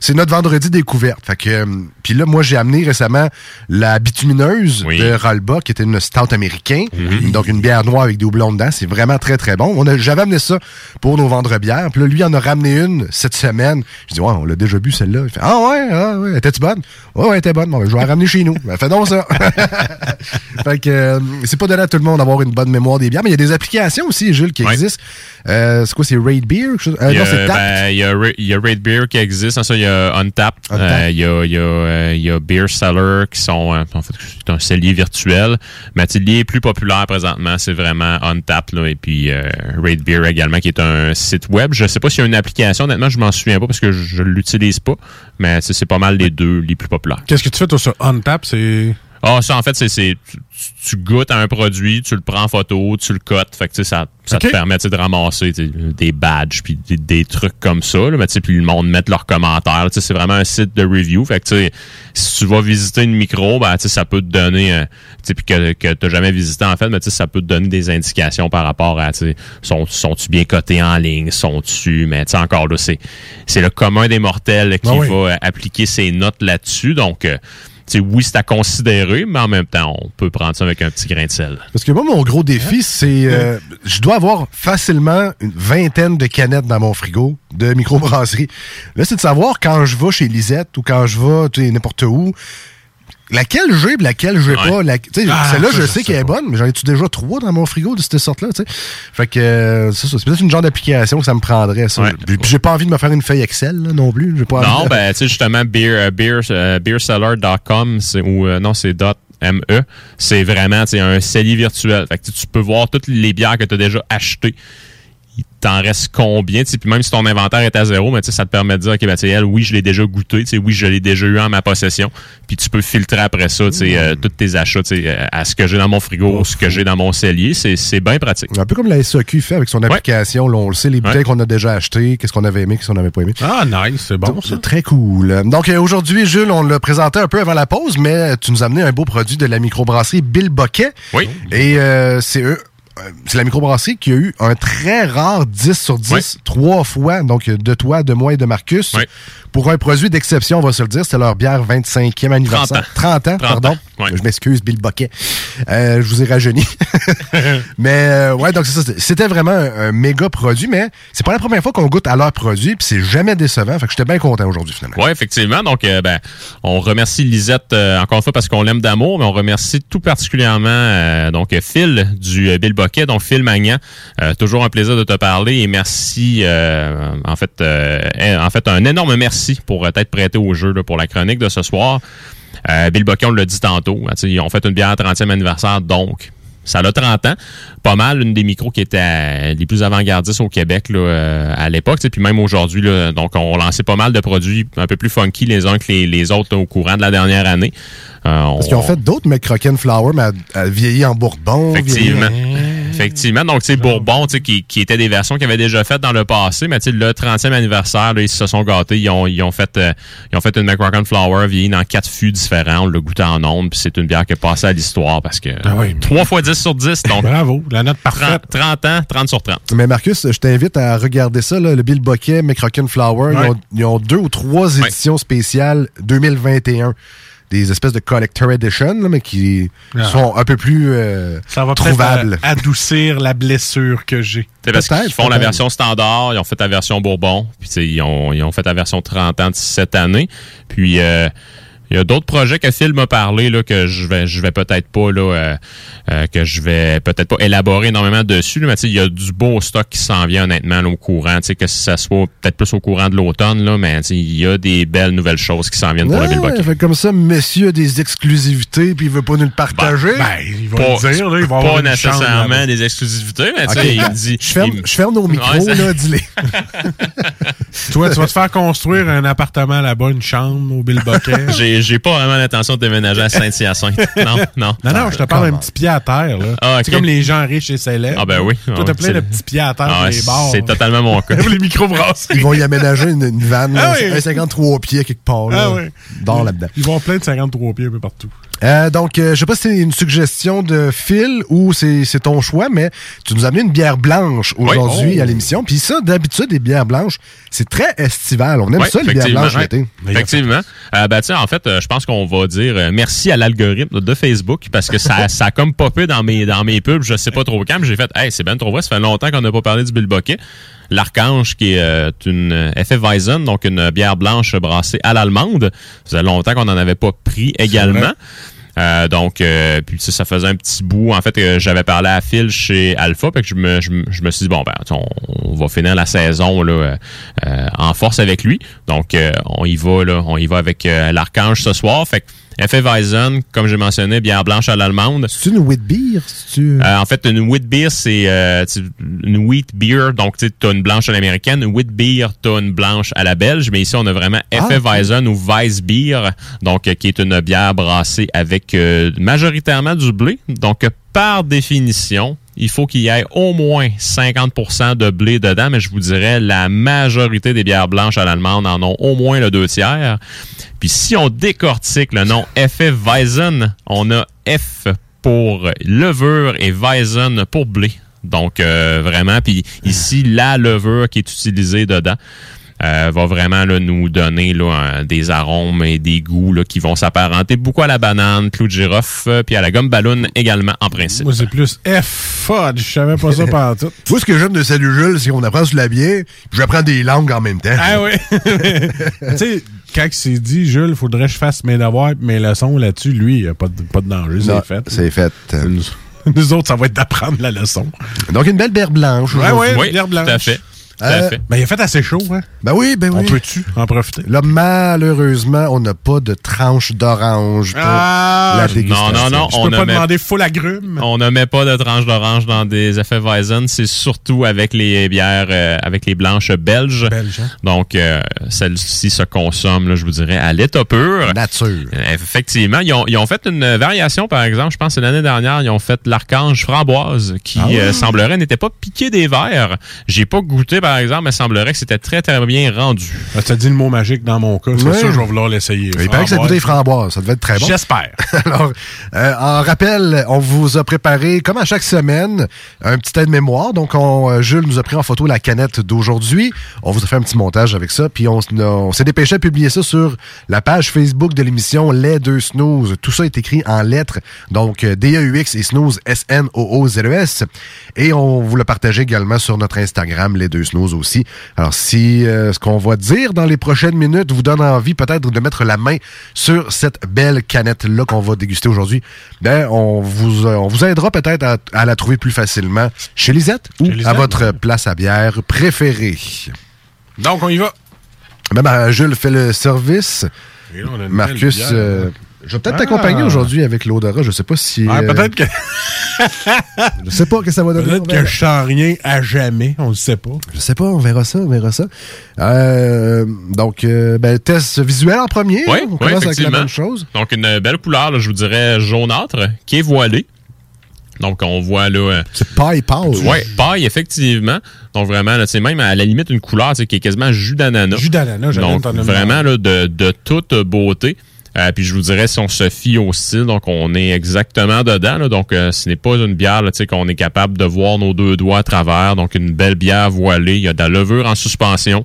C'est notre vendredi découverte. Fait que. Euh, puis là, moi, j'ai amené récemment la bitumineuse de Ralba, qui était une stout américain. Donc, une bière noire avec des houblons dedans. C'est vraiment très, très bon. On a, j'avais amené ça pour nos vendre bières. Puis là, lui, en a ramené une cette semaine. Je dis, ouais, on l'a déjà bu, celle-là. Il fait, ah ouais, ah ouais, était-tu bonne? Ouais, ouais, elle était bonne. Bon, ben, je vais la ramener chez nous. Ben, fais donc ça. fait que, euh, c'est pas donné à tout le monde d'avoir une bonne mémoire des bières, mais il y a des applications aussi, Jules, qui existent. Euh, c'est quoi, c'est Raid Beer? Euh, non, a, c'est Tap. ben, il y a y Raid Beer qui existe, il y a Untapped, Euh, il y, a, il y, a, euh, il y a Beer Cellar qui sont, euh, en fait, c'est un cellier virtuel, mais les plus populaires présentement, c'est vraiment Untapped, là, et puis euh, Raid Beer également, qui est un site web. Je sais pas s'il y a une application, honnêtement, je m'en souviens pas parce que je, je l'utilise pas, mais c'est pas mal les deux les plus populaires. Qu'est-ce que tu fais, toi, sur OnTap? C'est. Ah, ça, en fait, c'est, c'est tu, tu goûtes à un produit, tu le prends en photo, tu le cotes. Fait que, tu ça, ça te permet, tu de ramasser tu des badges puis des, des trucs comme ça. Là, mais, tu puis le monde met leurs commentaires. Tu c'est vraiment un site de review. Fait que, tu si tu vas visiter une micro, ben, tu ça peut te donner, euh, tu puis que, que t'as jamais visité, en fait, mais, tu ça peut te donner des indications par rapport à, tu sont, sont-tu bien cotés en ligne, sont-tu, mais, tu encore là, c'est, c'est le commun des mortels qui Ah oui. va euh, appliquer ses notes là-dessus. Donc, euh, tu sais, oui, c'est à considérer, mais en même temps, on peut prendre ça avec un petit grain de sel. Parce que moi, mon gros défi, c'est. euh, je dois avoir facilement une vingtaine de canettes dans mon frigo de microbrasserie. Là, c'est de savoir quand je vais chez Lisette ou quand je vais n'importe où. Laquelle j'ai et laquelle j'ai pas? La, tu sais, Ah, Celle-là, je sais qu'elle est bonne, mais j'en ai-tu déjà trois dans mon frigo de cette sorte-là. Fait que euh, c'est ça. C'est peut-être une genre d'application que ça me prendrait, ça. J'ai pas envie de me faire une feuille Excel là, non plus. Pas Non, de- ben, tu sais, justement, beer, euh, beer, euh, beerseller.com, c'est- ou euh, non, c'est .me, c'est vraiment, un cellier virtuel. Fait que tu peux voir toutes les bières que tu as déjà achetées. T'en reste combien, puis même si ton inventaire est à zéro, mais tu sais, ça te permet de dire, OK, ben, elle, oui, je l'ai déjà goûté, tu sais, oui, je l'ai déjà eu en ma possession, puis tu peux filtrer après ça, tu sais, euh, tous tes achats, tu sais, euh, à ce que j'ai dans mon frigo, ce que j'ai dans mon cellier, c'est c'est bien pratique. Un peu comme la SAQ fait avec son application. Là, on le sait, les bouteilles qu'on a déjà achetées, qu'est-ce qu'on avait aimé, qu'est-ce qu'on n'avait pas aimé. Ah, nice, c'est bon. C'est très cool. Donc, euh, aujourd'hui, Jules, on l'a présenté un peu avant la pause, mais tu nous as amené un beau produit de la microbrasserie Bill Boquet. Oui. Et euh, c'est eux. Euh, C'est la microbrasserie qui a eu un très rare 10 sur 10 trois fois, donc de toi, de moi et de Marcus, pour un produit d'exception, on va se le dire, c'est leur bière 25e anniversaire. 30 ans. 30 pardon. ans, ouais. Je m'excuse, Bill Boquet. Euh, je vous ai rajeuni. mais euh, ouais, donc c'est ça. C'était vraiment un, un méga produit, mais c'est pas la première fois qu'on goûte à leur produit, puis c'est jamais décevant. Fait que j'étais bien content aujourd'hui, finalement. Oui, effectivement. Donc, euh, ben, on remercie Lisette encore une fois parce qu'on l'aime d'amour, mais on remercie tout particulièrement donc Phil du Bill Boquet, donc Phil Magnan. Toujours un plaisir de te parler et merci en fait en fait un énorme merci pour euh, t'être prêté au jeu là, pour la chronique de ce soir. Euh, Bill Boquet, on l'a dit tantôt, hein, ils ont fait une bière 30e anniversaire, donc ça a 30 ans. Pas mal, une des micros qui était euh, les plus avant-gardistes au Québec là, euh, à l'époque. Puis même aujourd'hui, donc on lançait pas mal de produits un peu plus funky les uns que les, les autres là, au courant de la dernière année. Euh, Parce on- qu'ils ont fait d'autres McCrocken Flower, mais à, à vieillir en Bourbon. Effectivement. vieillir- Effectivement. Donc, tu sais, Bourbon, tu sais, qui, qui étaient des versions qu'ils avaient déjà faites dans le passé, mais tu sais, le 30e anniversaire, là, ils se sont gâtés. Ils ont, ils ont fait, euh, ils ont fait une McRocken Flower vieillie dans quatre fûts différents. On l'a goûté en ondes, puis c'est une bière qui est passée à l'histoire parce que Ah oui, mais- 3 fois 10 sur 10, donc. Bravo, la note parfaite. 30, 30 ans, 30 sur 30. Mais Marcus, je t'invite à regarder ça, là, le Bill Boquet, McCrocken Flower. Ils, Ouais. ont, ils ont deux ou trois éditions spéciales 2021. Des espèces de collector edition, là, mais qui Ah. sont un peu plus euh, Ça va peut-être trouvables. euh, adoucir la blessure que j'ai. C'est parce qu'ils font la version standard, ils ont fait la version Bourbon, puis ils ont, ils ont fait la version 30 ans de cette année. Puis euh, il y a d'autres projets que Phil m'a parlé là, que je vais je vais peut-être pas là euh, euh, que je vais peut-être pas élaborer énormément dessus. là, mais il y a du beau stock qui s'en vient honnêtement là, au courant. Tu sais, que ça soit peut-être plus au courant de l'automne, là, mais il y a des belles nouvelles choses qui s'en viennent pour le Ouais, Bilboquet. fait comme ça, monsieur a des exclusivités, puis il veut pas nous le partager. Ben, il va Pas, le dire, là, il va pas nécessairement des exclusivités, mais il dit. je, ferme, il- je ferme nos micros, Ouais, ça- là, dis-les. Toi, tu vas te faire construire un appartement là-bas, une chambre au Bill. J'ai, j'ai pas vraiment l'intention de déménager à Saint-Hyacinthe. Non, non. Non, non, je te parle d'un petit pied à terre. là. Ah. C'est comme les gens riches et célèbres. Ah ben oui. Toi, Ah t'as plein de petits pieds à terre Ah les bars. C'est totalement mon cas. les microbrasseries. Ils vont y aménager une, une vanne, Ah là, oui. un 53 pieds quelque part, là, Ah oui. dans là-dedans. Ils vont plein de 53 pieds un peu partout. Euh, donc, euh, je sais pas si c'est une suggestion de Phil ou c'est c'est ton choix, mais tu nous as amené une bière blanche aujourd'hui Oui. Oh. à l'émission. Puis ça, d'habitude, les bières blanches, c'est très estival. On aime ça, les bières blanches Ouais. l'été. Effectivement. Euh, ben, en fait, euh, je pense qu'on va dire euh, merci à l'algorithme de Facebook parce que ça, ça a comme popé dans mes, dans mes pubs, je sais pas trop quand, mais j'ai fait, hey, c'est bien trop vrai, ça fait longtemps qu'on n'a pas parlé du Bill Boquet. L'Archange, qui est euh, une euh, FF Weizen, donc une bière blanche brassée à l'allemande. Ça faisait longtemps qu'on n'en avait pas pris également. Euh, donc, euh, puis tu sais, ça faisait un petit bout. En fait, euh, j'avais parlé à Phil chez Alpha, puis que je me, je, me- je me suis dit bon ben, on, on va finir la saison là euh, euh, en force avec lui. Donc, euh, on y va là, on y va avec euh, l'archange ce soir. Fait que FF Weizen, comme j'ai mentionné, bière blanche à l'allemande. C'est une wheat beer, tu Euh, en fait, une wheat beer, c'est euh, une wheat beer. Donc, tu as une blanche à l'américaine. Une wheat beer, tu as une blanche à la belge. Mais ici, on a vraiment Ah, FF ok. Weizen ou Weissbier, donc euh, qui est une bière brassée avec euh, majoritairement du blé. Donc, euh, par définition, il faut qu'il y ait au moins 50% de blé dedans, mais je vous dirais la majorité des bières blanches à l'allemande en ont au moins le deux tiers. Puis si on décortique le nom FF Weizen, on a F pour levure et Weizen pour blé. Donc euh, vraiment, puis ici la levure qui est utilisée dedans euh, va vraiment là, nous donner là, un- des arômes et des goûts là, qui vont s'apparenter beaucoup à la banane, clou de girofle, euh, puis à la gomme ballon également en principe. Moi, c'est plus F fudge. Je savais pas ça pendant tout. Moi, ce que j'aime de Salut Jules, c'est qu'on apprend sur la bière, puis j'apprends des langues en même temps. Ah oui. tu sais, quand il s'est dit, Jules, faudrait que je fasse mes devoirs et mes leçons là-dessus, lui, il n'y a pas de, pas de danger. C'est fait. C'est fait. Nous, nous autres, ça va être d'apprendre la leçon. Donc, une belle bière blanche. Ouais, ouais, bière blanche. Tout à fait. Euh, fait. Ben, il a fait assez chaud, hein? Ben oui, ben oui. On peut-tu en profiter? Là, malheureusement, on n'a pas de tranche d'orange pour Ah, la non, dégustation. non, non, Je on peux ne pas met- demander full agrumes. On ne met pas de tranche d'orange dans des effets Weizen, c'est surtout avec les bières, euh, avec les blanches belges. Belge, hein? Donc, euh, celle-ci se consomme, là, je vous dirais, à l'état pur. Nature. Effectivement, ils ont, ils ont fait une variation, par exemple, je pense que l'année dernière, ils ont fait l'archange framboise, qui Ah euh, semblerait n'était pas piqué des verres. J'ai pas goûté, par par exemple, il semblerait que c'était très, très bien rendu. Ah, Tu as dit le mot magique dans mon cas. C'est Ouais. sûr, je vais vouloir l'essayer. Il paraît que ça goûtait framboise. Ça devait être très bon. J'espère. Alors, euh, en rappel, on vous a préparé, comme à chaque semaine, un petit aide-mémoire. Donc, on, euh, Jules nous a pris en photo la canette d'aujourd'hui. On vous a fait un petit montage avec ça. Puis, on, s- on s'est dépêché à publier ça sur la page Facebook de l'émission Les Deux Snooze. Tout ça est écrit en lettres. Donc, euh, D-E-U-X et Snooze, S-N-O-O-Z-E-S. Et on vous l'a partagé également sur notre Instagram, Les Deux Snooze aussi. Alors, si euh, ce qu'on va dire dans les prochaines minutes vous donne envie peut-être de mettre la main sur cette belle canette-là qu'on va déguster aujourd'hui, ben, on vous, euh, on vous aidera peut-être à, à la trouver plus facilement chez Lisette ou Lisette. à votre place à bière préférée. Donc, on y va. Ben, ben, Jules fait le service. Là, Marcus, euh, je vais peut-être Ah. t'accompagner aujourd'hui avec l'odorat. Je sais pas si. Ah, euh, peut-être que, Je sais pas que ça va donner. peut-être on que je sens rien à jamais. On ne sait pas. Je sais pas, on verra ça, on verra ça. Euh, donc, euh, ben, test visuel en premier. Oui, on oui, commence avec la effectivement. même chose. Donc, une belle couleur, là, je vous dirais jaunâtre, qui est voilée. Donc, on voit là. euh, C'est paille pâle. Oui, paille, effectivement. Donc, vraiment, sais, même à la limite, une couleur qui est quasiment jus d'ananas. Jus d'ananas, j'allais Donc, vraiment, là, de, de toute beauté. Euh, puis je vous dirais, si on se fie au style, donc on est exactement dedans. là. donc, euh, ce n'est pas une bière là, tu sais, qu'on est capable de voir nos deux doigts à travers. Donc, une belle bière voilée. Il y a de la levure en suspension.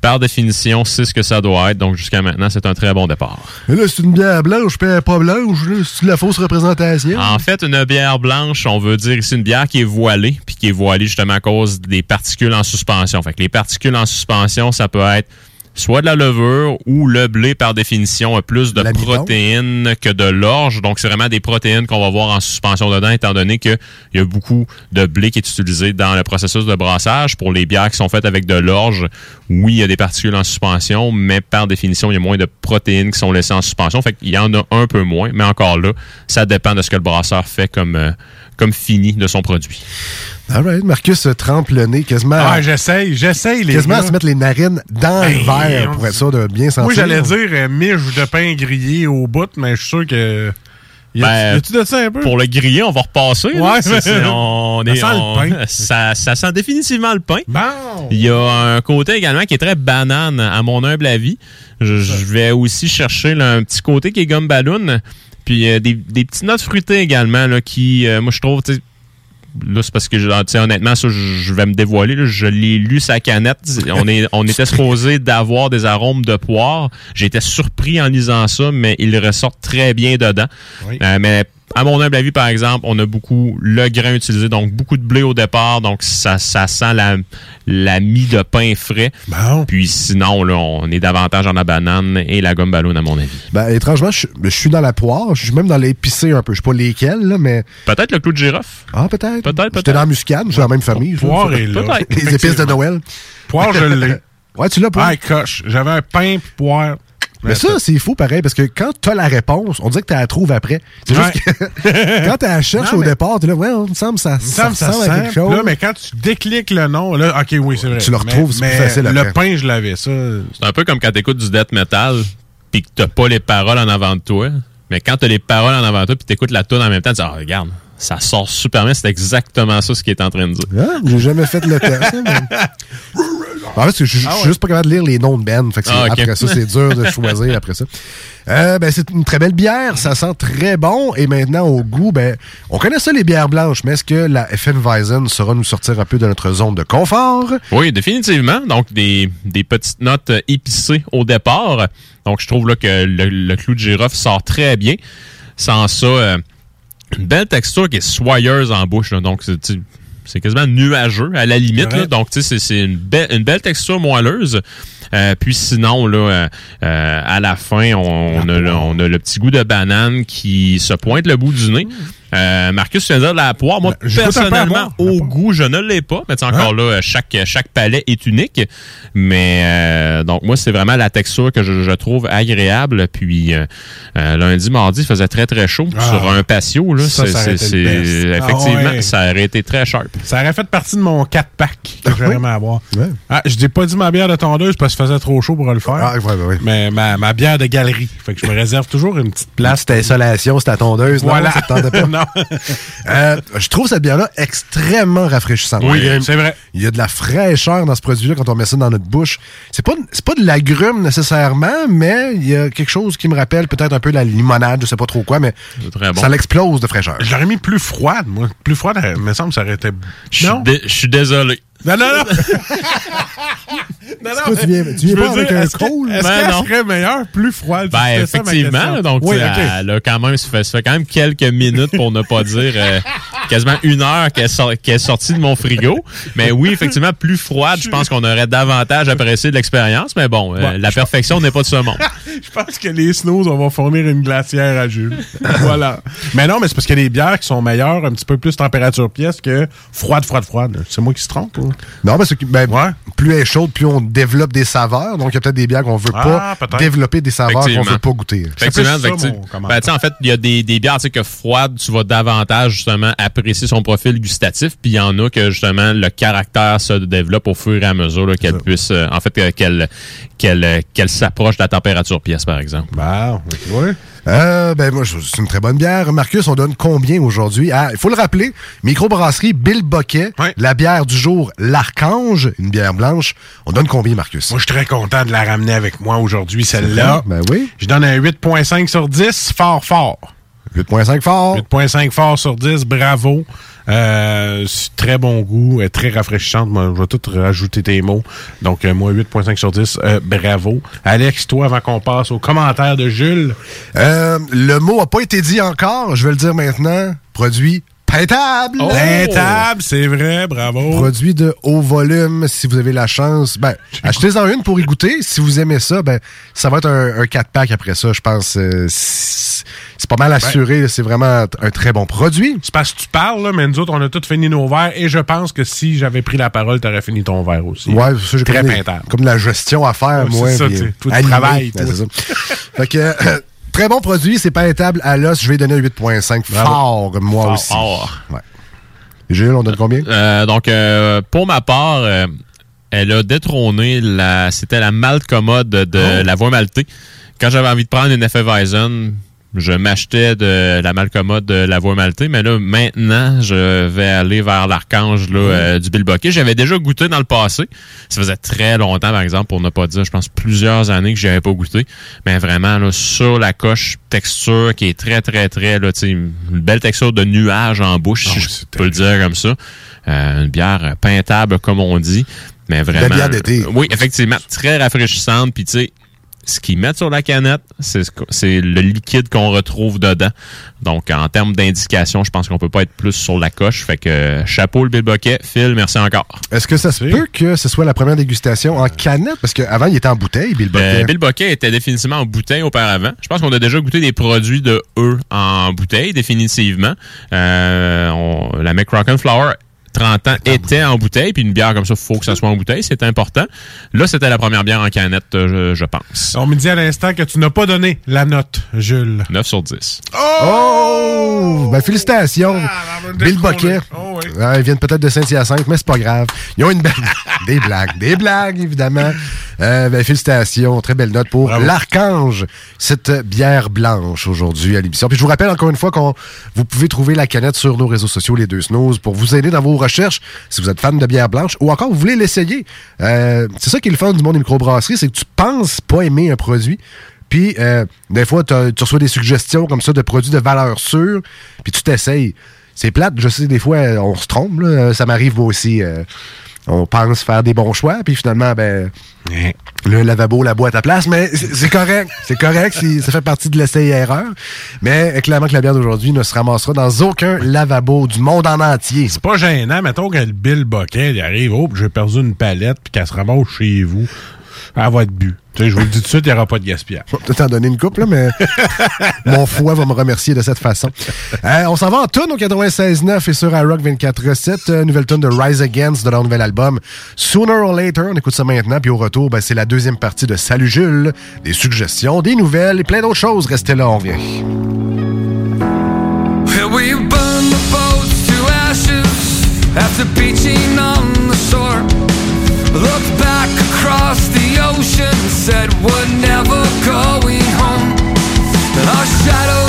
Par définition, c'est ce que ça doit être. Donc, jusqu'à maintenant, c'est un très bon départ. Mais là, c'est une bière blanche, pas blanche. C'est de la fausse représentation. En fait, une bière blanche, on veut dire ici une bière qui est voilée, puis qui est voilée justement à cause des particules en suspension. Fait que les particules en suspension, ça peut être soit de la levure ou le blé, par définition, a plus de protéines que de l'orge. Donc, c'est vraiment des protéines qu'on va voir en suspension dedans, étant donné qu'il y a beaucoup de blé qui est utilisé dans le processus de brassage. Pour les bières qui sont faites avec de l'orge, oui, il y a des particules en suspension, mais par définition, il y a moins de protéines qui sont laissées en suspension. Fait qu'il y en a un peu moins, mais encore là, ça dépend de ce que le brasseur fait comme, euh, comme fini de son produit. All right, Marcus trempe le nez quasiment. Ah, j'essaye, j'essaye, les Quasiment gars. à se mettre les narines dans Ben, le verre on- pour être sûr de bien sentir. Moi, j'allais dire euh, miche de pain grillé au bout, mais je suis sûr que. Y a- Ben, y a-tu de ça un peu? Pour le griller, on va repasser. Ouais, on Ça est, sent le on- pain. Ça, ça sent définitivement le pain. Bon! Il y a un côté également qui est très banane, à mon humble avis. Je, je vais aussi chercher là, un petit côté qui est gomme ballon. Puis euh, des, des petites notes fruitées également, là, qui, euh, moi, je trouve, tu sais, là, c'est parce que, genre, tu sais, honnêtement, ça, je, vais me dévoiler. là. je l'ai lu sa canette. On, est, on était supposé d'avoir des arômes de poire. J'étais surpris en lisant ça, mais il ressort très bien dedans. Oui. Euh, mais à mon humble avis, par exemple, on a beaucoup le grain utilisé, donc beaucoup de blé au départ, donc ça, ça sent la, la mie de pain frais. Puis sinon, là, on est davantage dans la banane et la gomme ballon, à mon avis. Ben, étrangement, je, je suis dans la poire. Je suis même dans l'épicé un peu. Je sais pas lesquels, là, mais. Peut-être le clou de girofle. Ah, peut-être. Peut-être, peut-être. J'étais dans la muscade. C'est la même famille. Poire Ça. est là. Peut-être. Les épices de. Noël. Poire, je l'ai. Ouais, tu l'as pas. Ah, coche. J'avais un pain poire. Mais ça, c'est fou pareil, parce que quand t'as la réponse, on dirait que tu la trouves après. C'est Ouais. juste que quand tu la cherches Non, au mais- départ, tu là, ouais, il me semble que ça, Il me semble ça ressemble à quelque chose. Là, mais quand tu décliques le nom, là, ok, oui, c'est vrai. Tu le retrouves, c'est plus facile après. Le pain, je l'avais, ça. C'est un peu comme quand t'écoutes du death metal puis que t'as pas les paroles en avant de toi. Mais quand t'as les paroles en avant de toi puis t'écoutes la tune en même temps, tu dis, ah, regarde, ça sort super bien. C'est exactement ça ce qu'il est en train de dire. Ah, j'ai jamais fait le test. En fait, je Ah suis ouais. juste pas capable de lire les noms de Ben. Fait que Ah. Après ça, c'est dur de choisir après ça. Euh, ben, c'est une très belle bière. Ça sent très bon. Et maintenant, au goût, ben, on connaît ça, les bières blanches. Mais est-ce que la Weizen saura nous sortir un peu de notre zone de confort? Oui, définitivement. Donc, des, des petites notes épicées au départ. Donc, je trouve là, que le, le clou de girofle sort très bien. Sans ça, euh, une belle texture qui est soyeuse en bouche. là. Donc, c'est c'est quasiment nuageux à la limite. Là. Donc, tu sais, c'est c'est une, belle une belle texture moelleuse. Euh, puis sinon, là, euh, euh, à la fin, on, on a, on a le petit goût de banane qui se pointe le bout du nez. Euh, Marcus, tu viens de dire de la poire. Moi, Ben, personnellement, au goût, je ne l'ai pas. Mais tu sais, encore là, euh, chaque, chaque palais est unique. Mais euh, donc, moi, c'est vraiment la texture que je, je trouve agréable. Puis euh, lundi, mardi, il faisait très, très chaud Ah. sur un patio. Là, Ça, C'est- ça aurait c'est- été le c'est- best. Ah effectivement, ouais. ça aurait été très sharp. Ça aurait fait partie de mon 4-pack que j'aurais aimé avoir. Ouais. Ah, je n'ai pas dit ma bière de tondeuse parce que ça faisait trop chaud pour le faire. Ah, ouais. Mais ma, ma bière de galerie. Fait que je me réserve toujours une petite Là, place. c'était insolation, c'était la tondeuse. Voilà. Non, Euh, je trouve cette bière-là extrêmement rafraîchissante. Oui, c'est vrai. Il y a de la fraîcheur dans ce produit-là quand on met ça dans notre bouche. C'est pas, pas de l'agrume nécessairement, mais il y a quelque chose qui me rappelle peut-être un peu la limonade, je sais pas trop quoi, mais bon. ça l'explose de fraîcheur. Je l'aurais mis plus froide, moi. Plus froide, il me semble ça aurait été. Je suis Non? dé- je suis désolé. Non, non, non. non, Toi, tu viens, tu pas avec dire, un est-ce que- cool? Est-ce Ben qu'elle non. serait meilleure, plus froide? Ben, ça effectivement. là, donc, oui, tu sais, ok. elle a quand même, ça fait, ça fait quand même quelques minutes pour ne pas dire euh, quasiment une heure qu'elle sort- qu'elle est sortie de mon frigo. Mais oui, effectivement, plus froide, je pense qu'on aurait davantage apprécié de l'expérience. Mais bon, euh, Ouais, la perfection n'est pas de ce monde. Je pense que les snows, on va fournir une glacière à Jules. voilà. Mais non, mais c'est parce qu'il y a des bières qui sont meilleures, un petit peu plus température pièce que froide, froide, froide. C'est moi qui se trompe ou? Non, parce que ben, plus elle est chaude, plus on développe des saveurs. Donc, il y a peut-être des bières qu'on veut Ah, pas développer des saveurs qu'on veut pas goûter. Effectivement, ben, en fait, il y a des, des bières que froides, tu vas davantage justement apprécier son profil gustatif, puis il y en a que justement le caractère se développe au fur et à mesure là, qu'elle puisse, euh, en fait, euh, qu'elle qu'elle qu'elle s'approche de la température pièce, par exemple. Bah, oui. Euh, ben moi, c'est une très bonne bière. Marcus, on donne combien aujourd'hui? Ah, il faut le rappeler, microbrasserie Bill Boquet, la bière du jour, l'Archange, une bière blanche. On donne combien, Marcus? Moi, je suis très content de la ramener avec moi aujourd'hui, celle-là. Ben oui. Je donne un 8.5 sur 10, fort, fort. 8.5 fort. 8.5 fort sur 10, bravo. Euh, c'est très bon goût, euh, très rafraîchissante. Moi, je vais tout rajouter tes mots. Donc, euh, moi, 8.5 sur 10, euh, bravo. Alex, toi, avant qu'on passe aux commentaires de Jules. Euh, le mot a pas été dit encore, je vais le dire maintenant. Produit peintable. Oh! Peintable, c'est vrai, bravo. Produit de haut volume, si vous avez la chance. Ben, achetez-en une pour y goûter. Si vous aimez ça, ben, ça va être un, un 4-pack après ça, je pense. euh, c'est pas mal assuré. C'est vraiment un très bon produit. C'est parce que tu parles, là, mais nous autres, on a tous fini nos verres et je pense que si j'avais pris la parole, t'aurais fini ton verre aussi. Ouais, ça, j'ai Très comme, des- peintable. comme de la gestion à faire, Ouais, moi. c'est ça, toi. c'est ça. fait que, euh, très bon produit, c'est peintable à l'os. Je vais donner un 8.5 Bravo. fort, moi Fort, aussi. fort. Ouais. Gilles, on donne combien? Euh, donc, euh, pour ma part, euh, elle a détrôné la. C'était la Malcommode de Oh. la voie maltée. Quand j'avais envie de prendre une Hefeweizen, je m'achetais de la Malcommode de la voie maltée, mais là, maintenant, je vais aller vers l'archange là, euh, du Bilboquet. J'avais déjà goûté dans le passé. Ça faisait très longtemps, par exemple, pour ne pas dire, je pense, plusieurs années que j'avais pas goûté. Mais vraiment, là, sur la coche, texture qui est très, très, très, là, une belle texture de nuage en bouche, si je peux le dire comme ça. Euh, une bière peintable, comme on dit. Mais vraiment. bière d'été. Oui, effectivement, très rafraîchissante. Puis, tu sais, ce qu'ils mettent sur la canette, c'est ce le liquide qu'on retrouve dedans. Donc, en termes d'indication, je pense qu'on peut pas être plus sur la coche. Fait que, chapeau le Bilboquet. Phil, merci encore. Est-ce que ça se peut que ce soit la première dégustation en canette? Parce qu'avant, il était en bouteille, Bill Boquet. Euh, Bill Boquet était définitivement en bouteille auparavant. Je pense qu'on a déjà goûté des produits de eux en bouteille, définitivement. Euh, on- la McRocken Flower 30 ans était en bouteille, puis une bière comme ça, faut que ça soit en bouteille, c'est important. Là, c'était la première bière en canette, euh, je, je pense. On me dit à l'instant que tu n'as pas donné la note, Jules. 9 sur 10. Oh! Ben, félicitations. Bill Boquet. Oh, Ouais, ils viennent peut-être de Saint-Hyacinthe, mais c'est pas grave. Ils ont une belle... des blagues. Des blagues, évidemment. Euh, ben, félicitations. Très belle note pour l'Archange. Cette bière blanche aujourd'hui à l'émission. Puis je vous rappelle encore une fois qu'on vous pouvez trouver la canette sur nos réseaux sociaux, les deux snooze, pour vous aider dans vos si vous êtes fan de bière blanche ou encore vous voulez l'essayer. Euh, c'est ça qui est le fun du monde des microbrasseries, c'est que tu penses pas aimer un produit. Puis, euh, des fois, tu reçois des suggestions comme ça de produits de valeur sûre, puis tu t'essayes. C'est plate, je sais, des fois, on se trompe. là. Ça m'arrive moi aussi. euh, on pense faire des bons choix, puis finalement, ben, le lavabo, la boîte à place, mais c'est correct. C'est correct, ça fait partie de l'essai-erreur. Mais euh, clairement que la bière d'aujourd'hui ne se ramassera dans aucun lavabo du monde en entier. C'est pas gênant, mettons que le Bill Boquet, il arrive, oh, j'ai perdu une palette, puis qu'elle se ramasse chez vous. Elle va être bu. Tu sais, je vous le dis tout de suite, il n'y aura pas de gaspillage. Je vais peut-être en donner une coupe, là, mais mon foie va me remercier de cette façon. Euh, on s'en va en tune au 96.9 et sur iRock 24.7. Euh, nouvelle tune de Rise Against de leur nouvel album. Sooner or Later, on écoute ça maintenant. Puis au retour, ben, c'est la deuxième partie de Salut Jules. Des suggestions, des nouvelles et plein d'autres choses. Restez là, on revient. Well, across the ocean, said we're never going home. And our shadows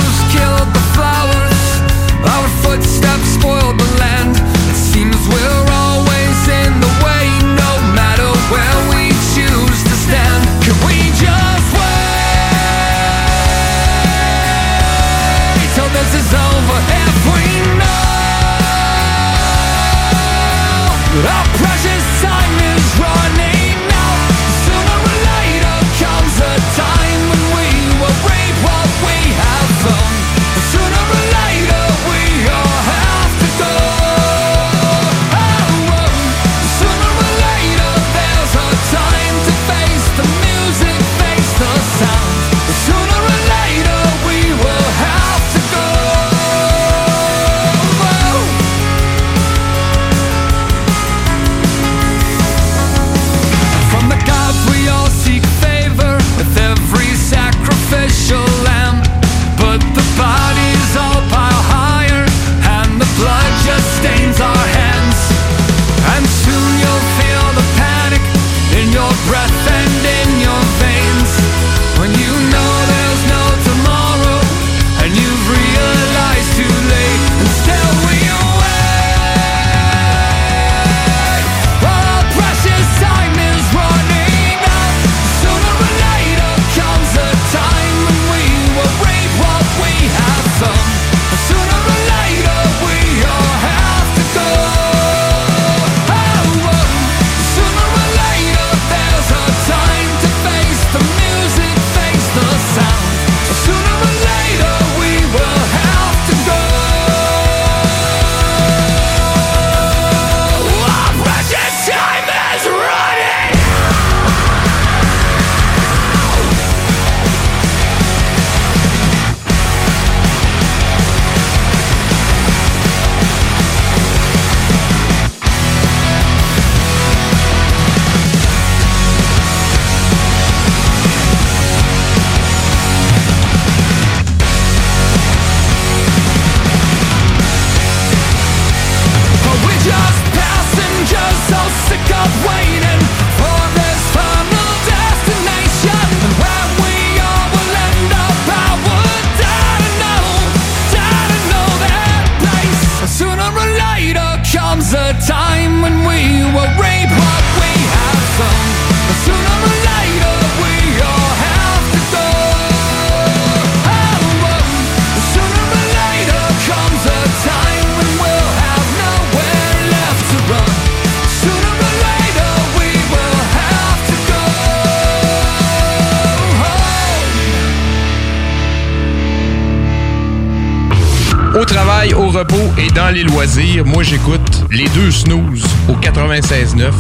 et dans les loisirs, moi j'écoute les deux snooze au 96.9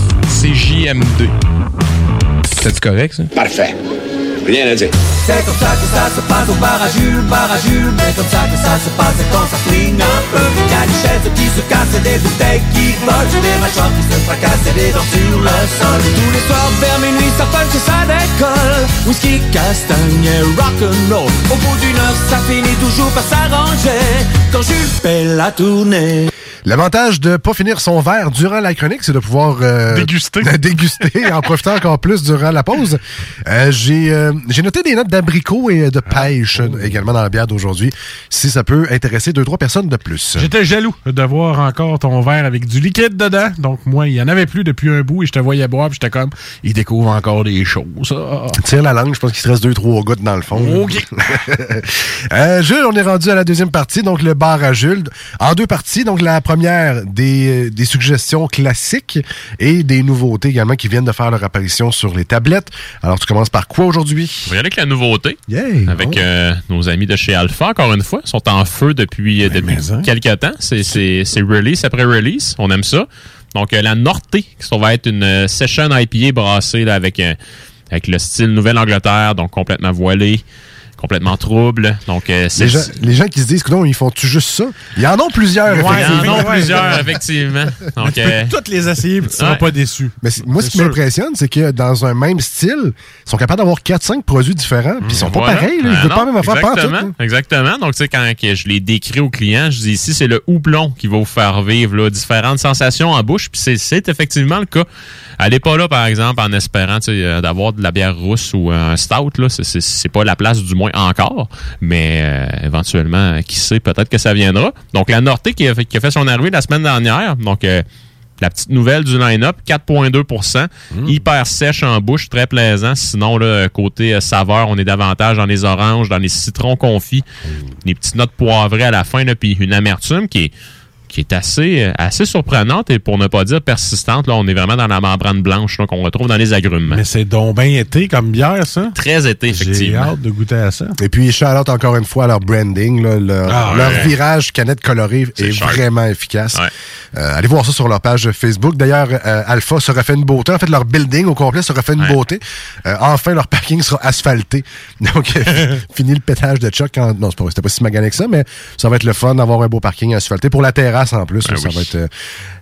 CJMD. C'est correct ça? Parfait. C'est comme ça que ça se passe au bar à Jules, bar à Jules Mais comme ça que ça se passe quand ça flingue un peu. Il y a des chaises qui se cassent des bouteilles qui volent. Des mâchoires qui se fracassent et des dents sur le sol. Tous les soirs vers minuit ça punch et ça décolle. Whisky, castagne et rock'n'roll. Au bout d'une heure ça finit toujours par s'arranger. Quand Jules fait la tournée L'avantage de pas finir son verre durant la chronique, c'est de pouvoir euh, Déguster. déguster en profitant encore plus durant la pause. Euh, j'ai euh, j'ai noté des notes d'abricot et de pêche euh, également dans la bière d'aujourd'hui, si ça peut intéresser deux trois personnes de plus. J'étais jaloux de voir encore ton verre avec du liquide dedans. Donc, moi, il y en avait plus depuis un bout et je te voyais boire. Puis j'étais comme, il découvre encore des choses. Ah. Tire la langue, je pense qu'il se reste deux trois gouttes dans le fond. OK. Jules, on est rendu à la deuxième partie, donc le bar à Jules. En deux parties, donc la première, des, des suggestions classiques et des nouveautés également qui viennent de faire leur apparition sur les tablettes. Alors, tu commences par quoi aujourd'hui? On va y aller avec la nouveauté. Yeah, avec bon. euh, nos amis de chez Alpha, encore une fois. Ils sont en feu depuis, euh, depuis quelques temps. C'est- release après release. On aime ça. Donc, euh, la Norté, ça va être une euh, session IPA brassée là, avec, euh, avec le style Nouvelle-Angleterre, donc complètement voilé, complètement trouble. Donc, euh, Les gens, les gens qui se disent, non, ils font-tu juste ça? Il y en a plusieurs. Ouais, il y en effectivement. a plusieurs, effectivement. Donc, tu peux euh, toutes les essayer puis tu seras ouais. pas déçu. Mais moi, ce qui m'impressionne, c'est que dans un même style, ils sont capables d'avoir 4-5 produits différents, puis ils sont pas Voilà. pareils. Là. Ils veulent non, pas même tout, exactement. Exactement. Donc, tu sais, quand que je les décris aux clients, je dis ici, c'est le houblon qui va vous faire vivre là, différentes sensations en bouche. Puis c'est- effectivement le cas. Allez pas là, par exemple, en espérant euh, d'avoir de la bière rousse ou un stout. C'est pas la place, du moins encore. Mais euh, éventuellement, qui sait, peut-être que ça viendra. Donc, la Norté qui a, fait, son arrivée la semaine dernière. Donc, euh, la petite nouvelle du line-up, 4,2% Hyper sèche en bouche, très plaisant. Sinon, là, côté euh, saveur, on est davantage dans les oranges, dans les citrons confits, des petites notes poivrées à la fin, puis une amertume qui est qui est assez, assez surprenante et pour ne pas dire persistante. Là, on est vraiment dans la membrane blanche qu'on retrouve dans les agrumes. Mais c'est donc bien été comme bière, ça? Très été, J'ai effectivement. hâte de goûter à ça. Et puis, shout-out encore une fois à leur branding. là, leur, Ah, leur ouais. virage canette colorée est vraiment efficace. Euh, allez voir ça sur leur page Facebook. D'ailleurs, euh, Alpha se refait une beauté. En fait, leur building au complet se refait une beauté. Euh, enfin, leur parking sera asphalté. Donc, fini le pétage de choc. Quand... Non, c'est pas vrai, c'était pas si magané que ça, mais ça va être le fun d'avoir un beau parking asphalté pour la terrasse en plus. là, ça, va être, euh,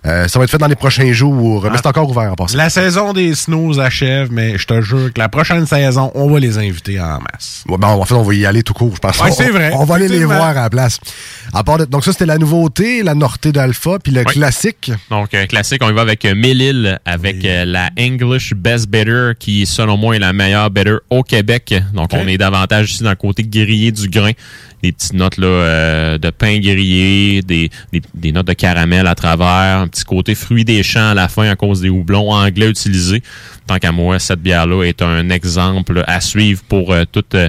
euh, ça va être fait dans les prochains jours. Mais c'est encore ouvert en passant. La saison des snows achève, mais je te jure que la prochaine saison, on va les inviter en masse. Ouais, ben, en fait, on va y aller tout court, je pense. Ouais, c'est vrai. On, va aller les voir à la place. À part de- donc ça, c'était la nouveauté, la Norté d'Alpha, puis le classique. Donc, classique, on y va avec euh, Mélile, avec la English Best Bitter, qui, selon moi, est la meilleure bitter au Québec. Donc, on est davantage ici dans le côté grillé du grain. Des petites notes là, euh, de pain grillé, des, des, des notes de caramel à travers, un petit côté fruit des champs à la fin à cause des houblons anglais utilisés. Tant qu'à moi, cette bière-là est un exemple à suivre pour euh, toutes euh,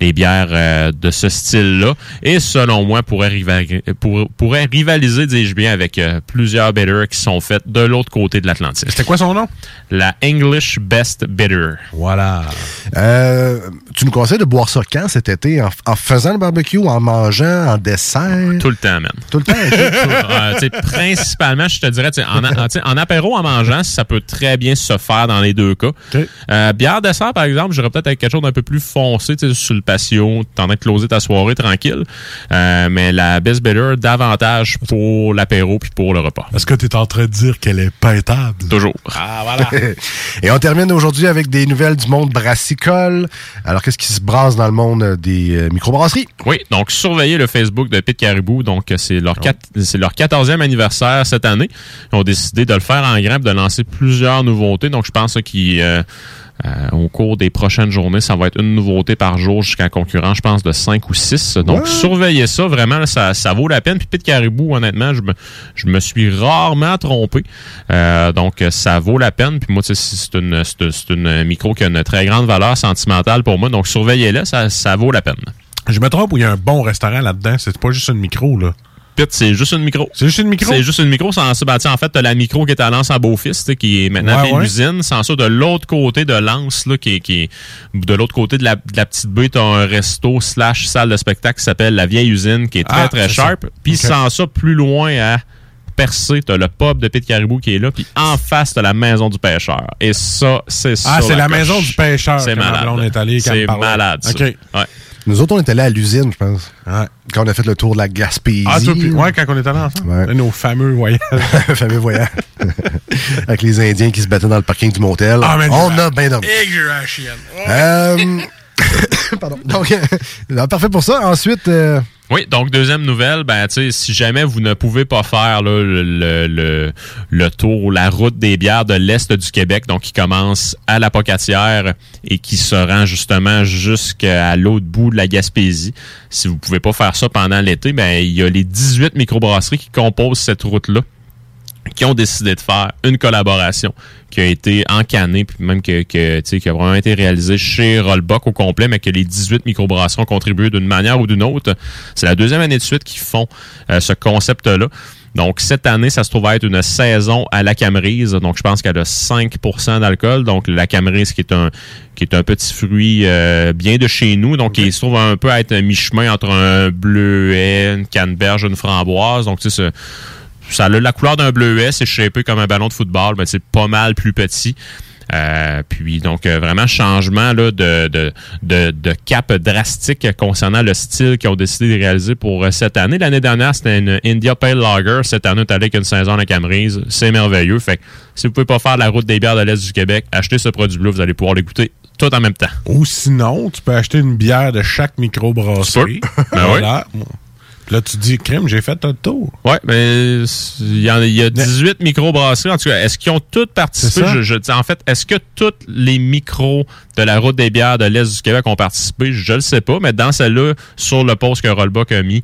les bières euh, de ce style-là. Et selon moi, pourrait, rivali- pour- pourrait rivaliser, dis-je bien, avec euh, plusieurs bitters qui sont faites de l'autre côté de l'Atlantique. C'était quoi son nom? La English Best Bitter. Voilà. Euh, tu nous conseilles de boire ça quand cet été? En, en faisant le barbecue, en mangeant, en dessert? Tout le temps, man. Tout le temps? Euh, sais, principalement, je te dirais, en apéro, en mangeant, ça peut très bien se faire dans les deux cas. Euh, bière dessert, par exemple, j'aurais peut-être avec quelque chose d'un peu plus foncé, tu sais, sur le patio, t'en as de closer ta soirée tranquille. Euh, mais la Best Bitter, davantage pour l'apéro puis pour le repas. Est-ce que tu es en train de dire qu'elle est peintable? Toujours. Ah, voilà. Et on termine aujourd'hui avec des nouvelles du monde brassicole. Alors, qu'est-ce qui se brasse dans le monde des euh, microbrasseries? Oui, donc surveillez le Facebook de Pit Caribou. Donc, euh, c'est leur, c'est leur 14e anniversaire cette année. Ils ont décidé de le faire en grappe, de lancer plusieurs nouveautés. Donc, je pense qu'ils, euh, euh, au cours des prochaines journées, ça va être une nouveauté par jour jusqu'à un concurrent, je pense, de 5 ou 6. Donc, Ouais. surveillez ça. Vraiment, là, ça, ça vaut la peine. Puis Pit Caribou, honnêtement, je me, je me suis rarement trompé. Euh, donc, ça vaut la peine. Puis moi, tu sais, c'est une, c'est c'est une micro qui a une très grande valeur sentimentale pour moi. Donc, surveillez-la. Ça, ça vaut la peine. Je me trompe ou il y a un bon restaurant là-dedans? C'est pas juste une micro, là. Pit, c'est juste une micro. C'est juste une micro? C'est juste une micro. Sans ça, ben, sais, en fait, t'as la micro qui est à Lens en Beaufils, qui est maintenant Ouais, ouais. l'usine. Sans ça, de l'autre côté de Lens, là, qui est, qui de l'autre côté de la, de la petite baie, t'as un resto slash salle de spectacle qui s'appelle la vieille usine, qui est très, Ah, très sharp. ça. Puis sans ça, plus loin à percer, t'as le pub de Pit Caribou qui est là, puis en face, t'as la maison du pêcheur. Et ça, c'est Ah, sur c'est la maison du pêcheur C'est malade. est C'est malade, ça. OK. Ouais. Nous autres, on est allés à l'usine, je pense. Quand on a fait le tour de la Gaspésie. Ah, toi, puis- ouais, quand on est allé ensemble. Nos fameux voyages. fameux voyage. Avec les Indiens qui se battaient dans le parking du motel. Ah, mais on a bien dormi. Et que j'ai eu la chienne. Euh, Donc, euh, parfait pour ça. Ensuite, euh, Oui, donc deuxième nouvelle, ben tu si jamais vous ne pouvez pas faire là, le, le, le, tour, la route des bières de l'Est du Québec, donc qui commence à la Pocatière et qui se rend justement jusqu'à l'autre bout de la Gaspésie. Si vous pouvez pas faire ça pendant l'été, ben il y a les 18 microbrasseries qui composent cette route-là qui ont décidé de faire une collaboration qui a été encanée, puis même que, que, qui a vraiment été réalisée chez Rollbuck au complet, mais que les 18 microbrasseries ont contribué d'une manière ou d'une autre. C'est la deuxième année de suite qu'ils font euh, ce concept-là. Donc, cette année, ça se trouve être une saison à la Camerise. Donc, je pense qu'elle a 5% d'alcool. Donc, la Camerise, qui est un qui est un petit fruit euh, bien de chez nous. Donc, il se trouve un peu à être un mi-chemin entre un bleuet, une canneberge, une framboise. Donc, tu sais, ça a la couleur d'un bleuet, c'est shapé comme un ballon de football, mais c'est pas mal plus petit. Euh, puis donc euh, vraiment changement là, de, de, de, de cap drastique concernant le style qu'ils ont décidé de réaliser pour euh, cette année. L'année dernière, c'était une India Pale Lager. Cette année, on est allé avec une saison à Camerise. C'est merveilleux. Fait que si vous pouvez pas faire la route des bières de l'Est du Québec, achetez ce produit-là, vous allez pouvoir l'écouter tout en même temps. Ou sinon, tu peux acheter une bière de chaque microbrasserie. Ben voilà. Puis Là, tu dis, crème, j'ai fait un tour. Ouais, mais il y, en a- il y a 18 microbrasseries. En tout cas, est-ce qu'ils ont toutes participé? Je, je dis, en fait, est-ce que toutes les micros de la route des bières de l'Est du Québec ont participé? Je le sais pas, mais dans celle-là, sur le post que Rollbuck a mis,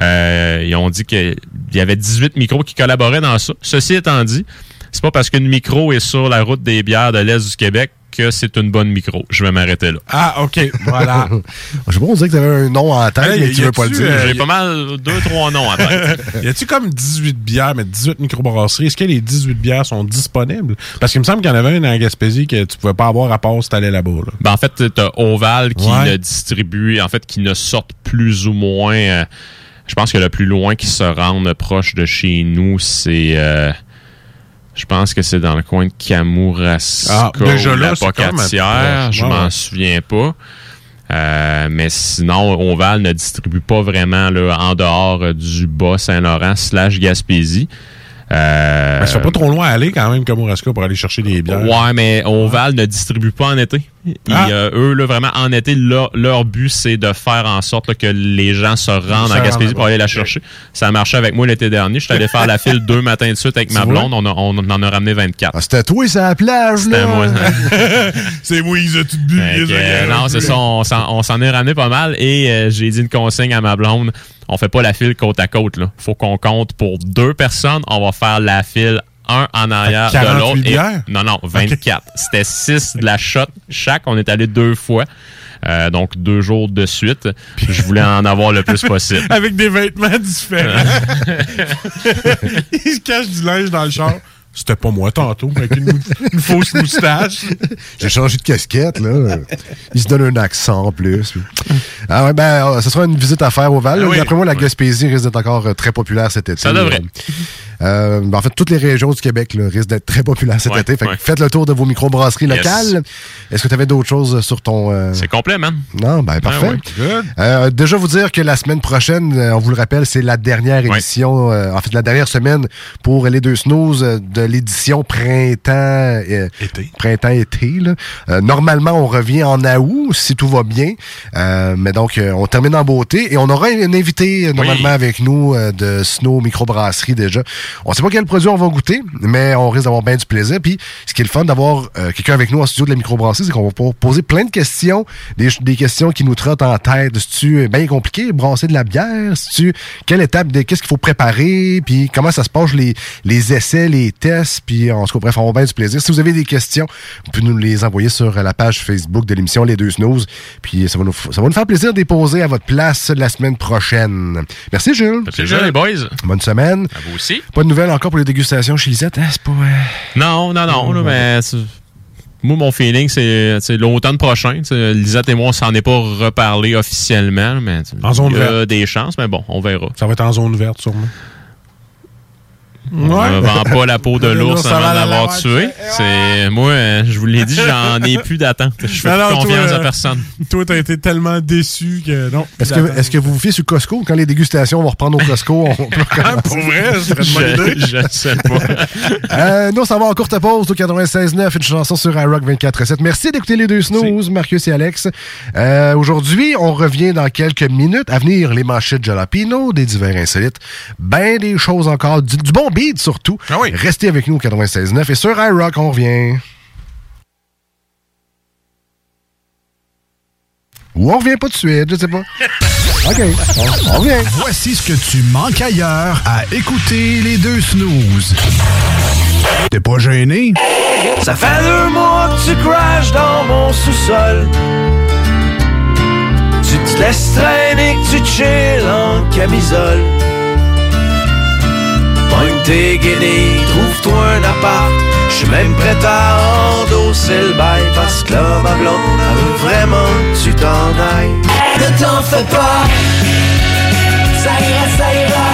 euh, ils ont dit qu'il y avait 18 micros qui collaboraient dans ça. Ceci étant dit, c'est pas parce qu'une micro est sur la route des bières de l'Est du Québec que c'est une bonne micro. Je vais m'arrêter là. Ah, OK, voilà. Je sais pas, on dirait que tu avais un nom en tête, Hey, mais tu y veux pas le dire. euh, J'ai pas mal deux, trois noms à tête. y a-tu comme 18 bières, mais 18 microbrasseries? Est-ce que les 18 bières sont disponibles? Parce qu'il me semble qu'il y en avait une en Gaspésie que tu pouvais pas avoir à part si t'allais là-bas. là. Ben, en fait, t'as Oval qui Ouais. le distribue, en fait, qui ne sortent plus ou moins. euh, je pense que le plus loin qui se rende proche de chez nous, c'est. euh, je pense que c'est dans le coin de Kamouraska Ah, déjà ou là, la proche. Je m'en souviens pas. Euh, mais sinon, Oval ne distribue pas vraiment là, en dehors euh, du Bas-Saint-Laurent slash Gaspésie. Euh, Ben, ça fait pas trop loin à aller quand même, comme Mourasca, pour aller chercher des bières. Ouais, mais Oval ne distribue pas en été. Ils, Ah. euh, eux, là, vraiment, en été, leur, leur but, c'est de faire en sorte là, que les gens se rendent en Gaspésie pour aller la chercher. Ça a marché avec moi l'été dernier. Je suis allé faire la file deux matins de suite avec ma blonde. On, a- on en a ramené 24. Ah, c'était toi, c'est à la plage, C'était là. moi. c'est moi, ils ont tout bu. Euh, non, c'est ça. On s'en, on s'en est ramené pas mal et euh, j'ai dit une consigne à ma blonde. On fait pas la file côte à côte. Là. Faut qu'on compte pour deux personnes. On va faire la file un en arrière de 48 l'autre. Non, non, 24. C'était 6 de la shot chaque. On est allé deux fois. Euh, donc deux jours de suite. Je voulais en avoir le plus possible. Avec des vêtements différents. il se cache du linge dans le char. C'était pas moi tantôt, avec une, une fausse moustache. J'ai changé de casquette, là. Il se donne un accent en plus. Ah ouais, ben, euh, ce sera une visite à faire au Val. Ah oui. D'après moi, la Gaspésie risque d'être encore euh, très populaire cet été. Ça devrait. Euh, ben, en fait, toutes les régions du Québec là, risquent d'être très populaires cet Ouais, été. Fait que faites le tour de vos microbrasseries Yes. locales. Est-ce que tu avais d'autres choses sur ton... euh, C'est complet, man. Non, ben parfait. Ah ouais. Euh, déjà vous dire que la semaine prochaine, euh, on vous le rappelle, c'est la dernière édition, euh, en fait la dernière semaine pour les deux snooze euh, de l'édition printemps euh, printemps été. Euh, normalement, on revient en août si tout va bien, Euh, mais donc on termine en beauté et on aura un invité normalement avec nous euh, de Snow Microbrasserie déjà. On sait pas quel produit on va goûter, mais on risque d'avoir bien du plaisir. Puis ce qui est le fun d'avoir euh, quelqu'un avec nous en studio de la microbrasserie, c'est qu'on va pouvoir poser plein de questions, des, des questions qui nous trottent en tête. Si tu bien compliqué, brasser de la bière, si tu quelle étape, de- qu'est-ce qu'il faut préparer, puis comment ça se passe les, les essais, les tests, puis en tout cas bref, on va bien du plaisir. Si vous avez des questions, vous pouvez nous les envoyer sur la page Facebook de l'émission Les Deux Snooze, puis ça va nous, f- ça va nous faire plaisir de les poser à votre place la semaine prochaine. Merci Jules. C'est ça, les boys. Bonne semaine. À vous aussi. Pas de nouvelles encore pour les dégustations chez Lisette, hein? C'est pas. euh, Non, non, non, là, mais moi, mon feeling, c'est l'automne prochain. Lisette et moi, on s'en est pas reparlé officiellement, mais En zone il y a verte. des chances, mais bon, on verra. Ça va être en zone verte, sûrement. On ne vend pas la peau de l'ours Ça va avant d'avoir l'avoir tué. C'est moi, je vous l'ai dit, j'en ai plus d'attente. Je fais Non, plus non, confiance toi, à euh, personne. Toi, t'as été tellement déçu que non. Est-ce que, vous vous fiez sur Costco? Quand les dégustations vont reprendre au Costco, on peut recommencer. Pour vrai. Je ne sais pas. Euh, nous, on s'en va en courte pause au 96.9, une chanson sur iRock 24.7. Merci d'écouter les deux snooze, Marcus et Alex. Euh, Aujourd'hui, on revient dans quelques minutes. À venir, les manchettes de jalapino, des divers insolites, ben des choses encore, du, du bon beat surtout. Restez avec nous au 96.9 et sur iRock, on revient. Ou on revient pas de suite, je sais pas. OK, on, on revient. Voici ce que tu manques ailleurs à écouter les deux snooze. T'es pas gêné? Ça fait deux mois que tu crashes dans mon sous-sol. Tu te laisses traîner, que tu chill en camisole. Pogne tes guenilles, trouve-toi un appart. Je suis même prêt à endosser le bail parce que là, ma blonde, elle veut vraiment que tu t'en ailles. Ne t'en fais pas, ça ira, ça ira.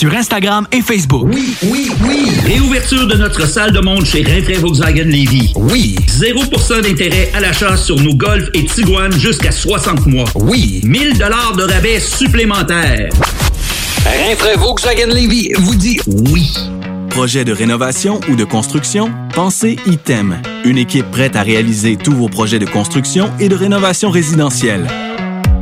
sur Instagram et Facebook. Oui, oui, oui. Réouverture de notre salle de monde chez Rinfraie Volkswagen Lévy. Oui. 0% d'intérêt à l'achat sur nos Golf et Tiguan jusqu'à 60 mois. Oui. 1000 dollars de rabais supplémentaires. Rinfraie Volkswagen Levy vous dit oui. Projet de rénovation ou de construction? Pensez ITEM. Une équipe prête à réaliser tous vos projets de construction et de rénovation résidentielle.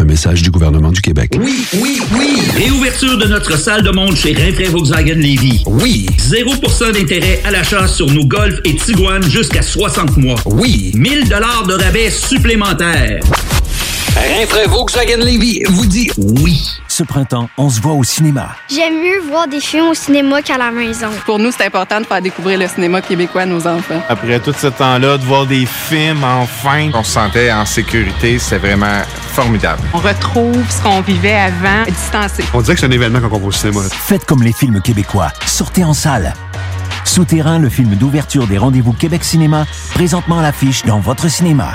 Un message du gouvernement du Québec. Oui, oui, oui. Réouverture de notre salle de monde chez Rinfraie Volkswagen Lévy. Oui. 0% d'intérêt à l'achat sur nos Golf et Tiguan jusqu'à 60 mois. Oui. 1000 dollars de rabais supplémentaires. Rinfraie Volkswagen Levy vous dit oui. Ce printemps, on se voit au cinéma. J'aime mieux voir des films au cinéma qu'à la maison. Pour nous, c'est important de faire découvrir le cinéma québécois à nos enfants. Après tout ce temps-là, de voir des films, enfin, on se sentait en sécurité. C'est vraiment formidable. On retrouve ce qu'on vivait avant, distancé. On dirait que c'est un événement quand on va au cinéma. Faites comme les films québécois. Sortez en salle. Souterrain, le film d'ouverture des rendez-vous Québec Cinéma, présentement à l'affiche dans votre cinéma.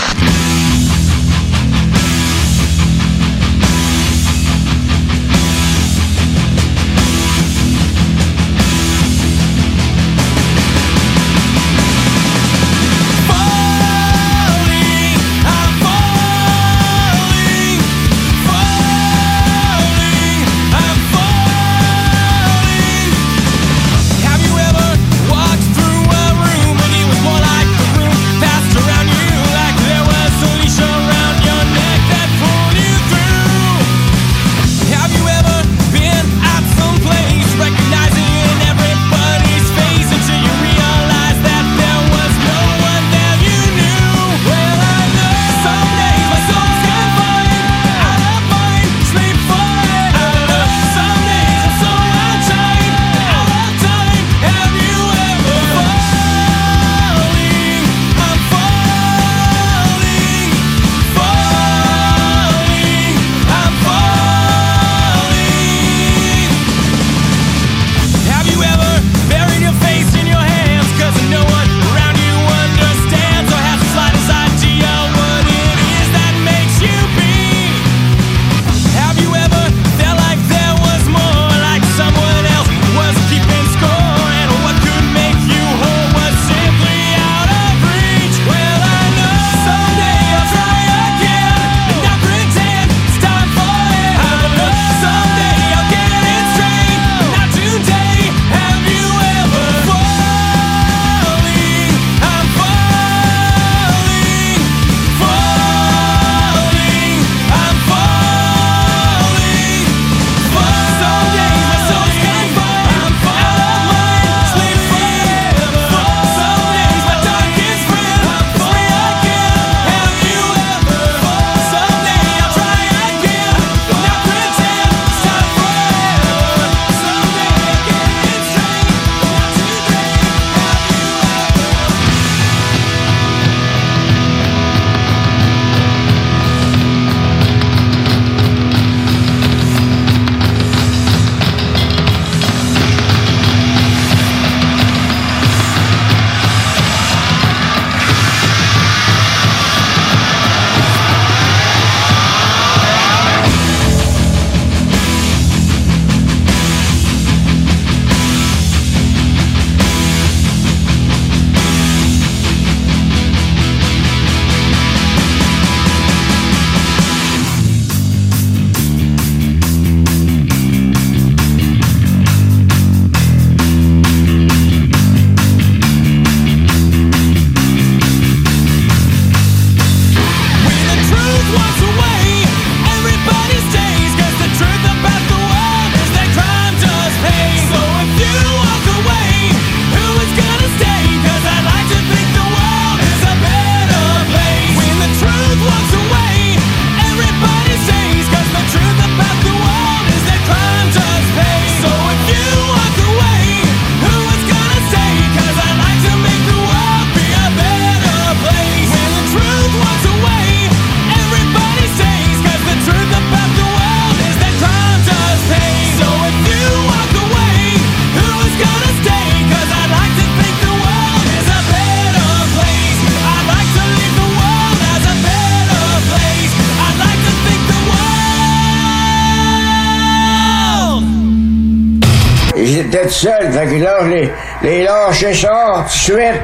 Lâché ça tout de suite.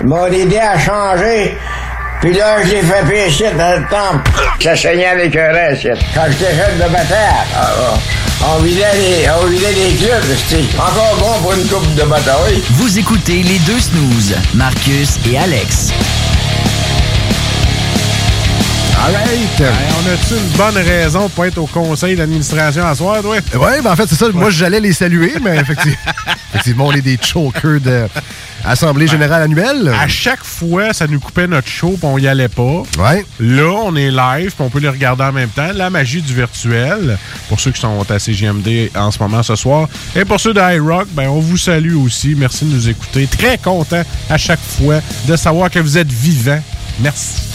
Ils m'ont aidé à changer. Puis là, je l'ai fait pécher dans le temple. Ça saignait avec un reste. Quand j'étais jeune de bataille, ah, ah, on vidait les, on vidait les clubs. C'était encore bon pour une coupe de bataille. Vous écoutez les deux snooze, Marcus et Alex. All right. on a-tu une bonne raison pour être au conseil d'administration à soir, toi? Oui, ben en fait, c'est ça. Moi, j'allais les saluer, mais effectivement, effectivement, on est des chokers de Assemblée Générale Annuelle. À chaque fois, ça nous coupait notre show, puis on y allait pas. Ouais. Là, on est live, puis on peut les regarder en même temps. La magie du virtuel, pour ceux qui sont à CGMD en ce moment ce soir. Et pour ceux de iRock, ben, on vous salue aussi. Merci de nous écouter. Très content à chaque fois de savoir que vous êtes vivants. Merci.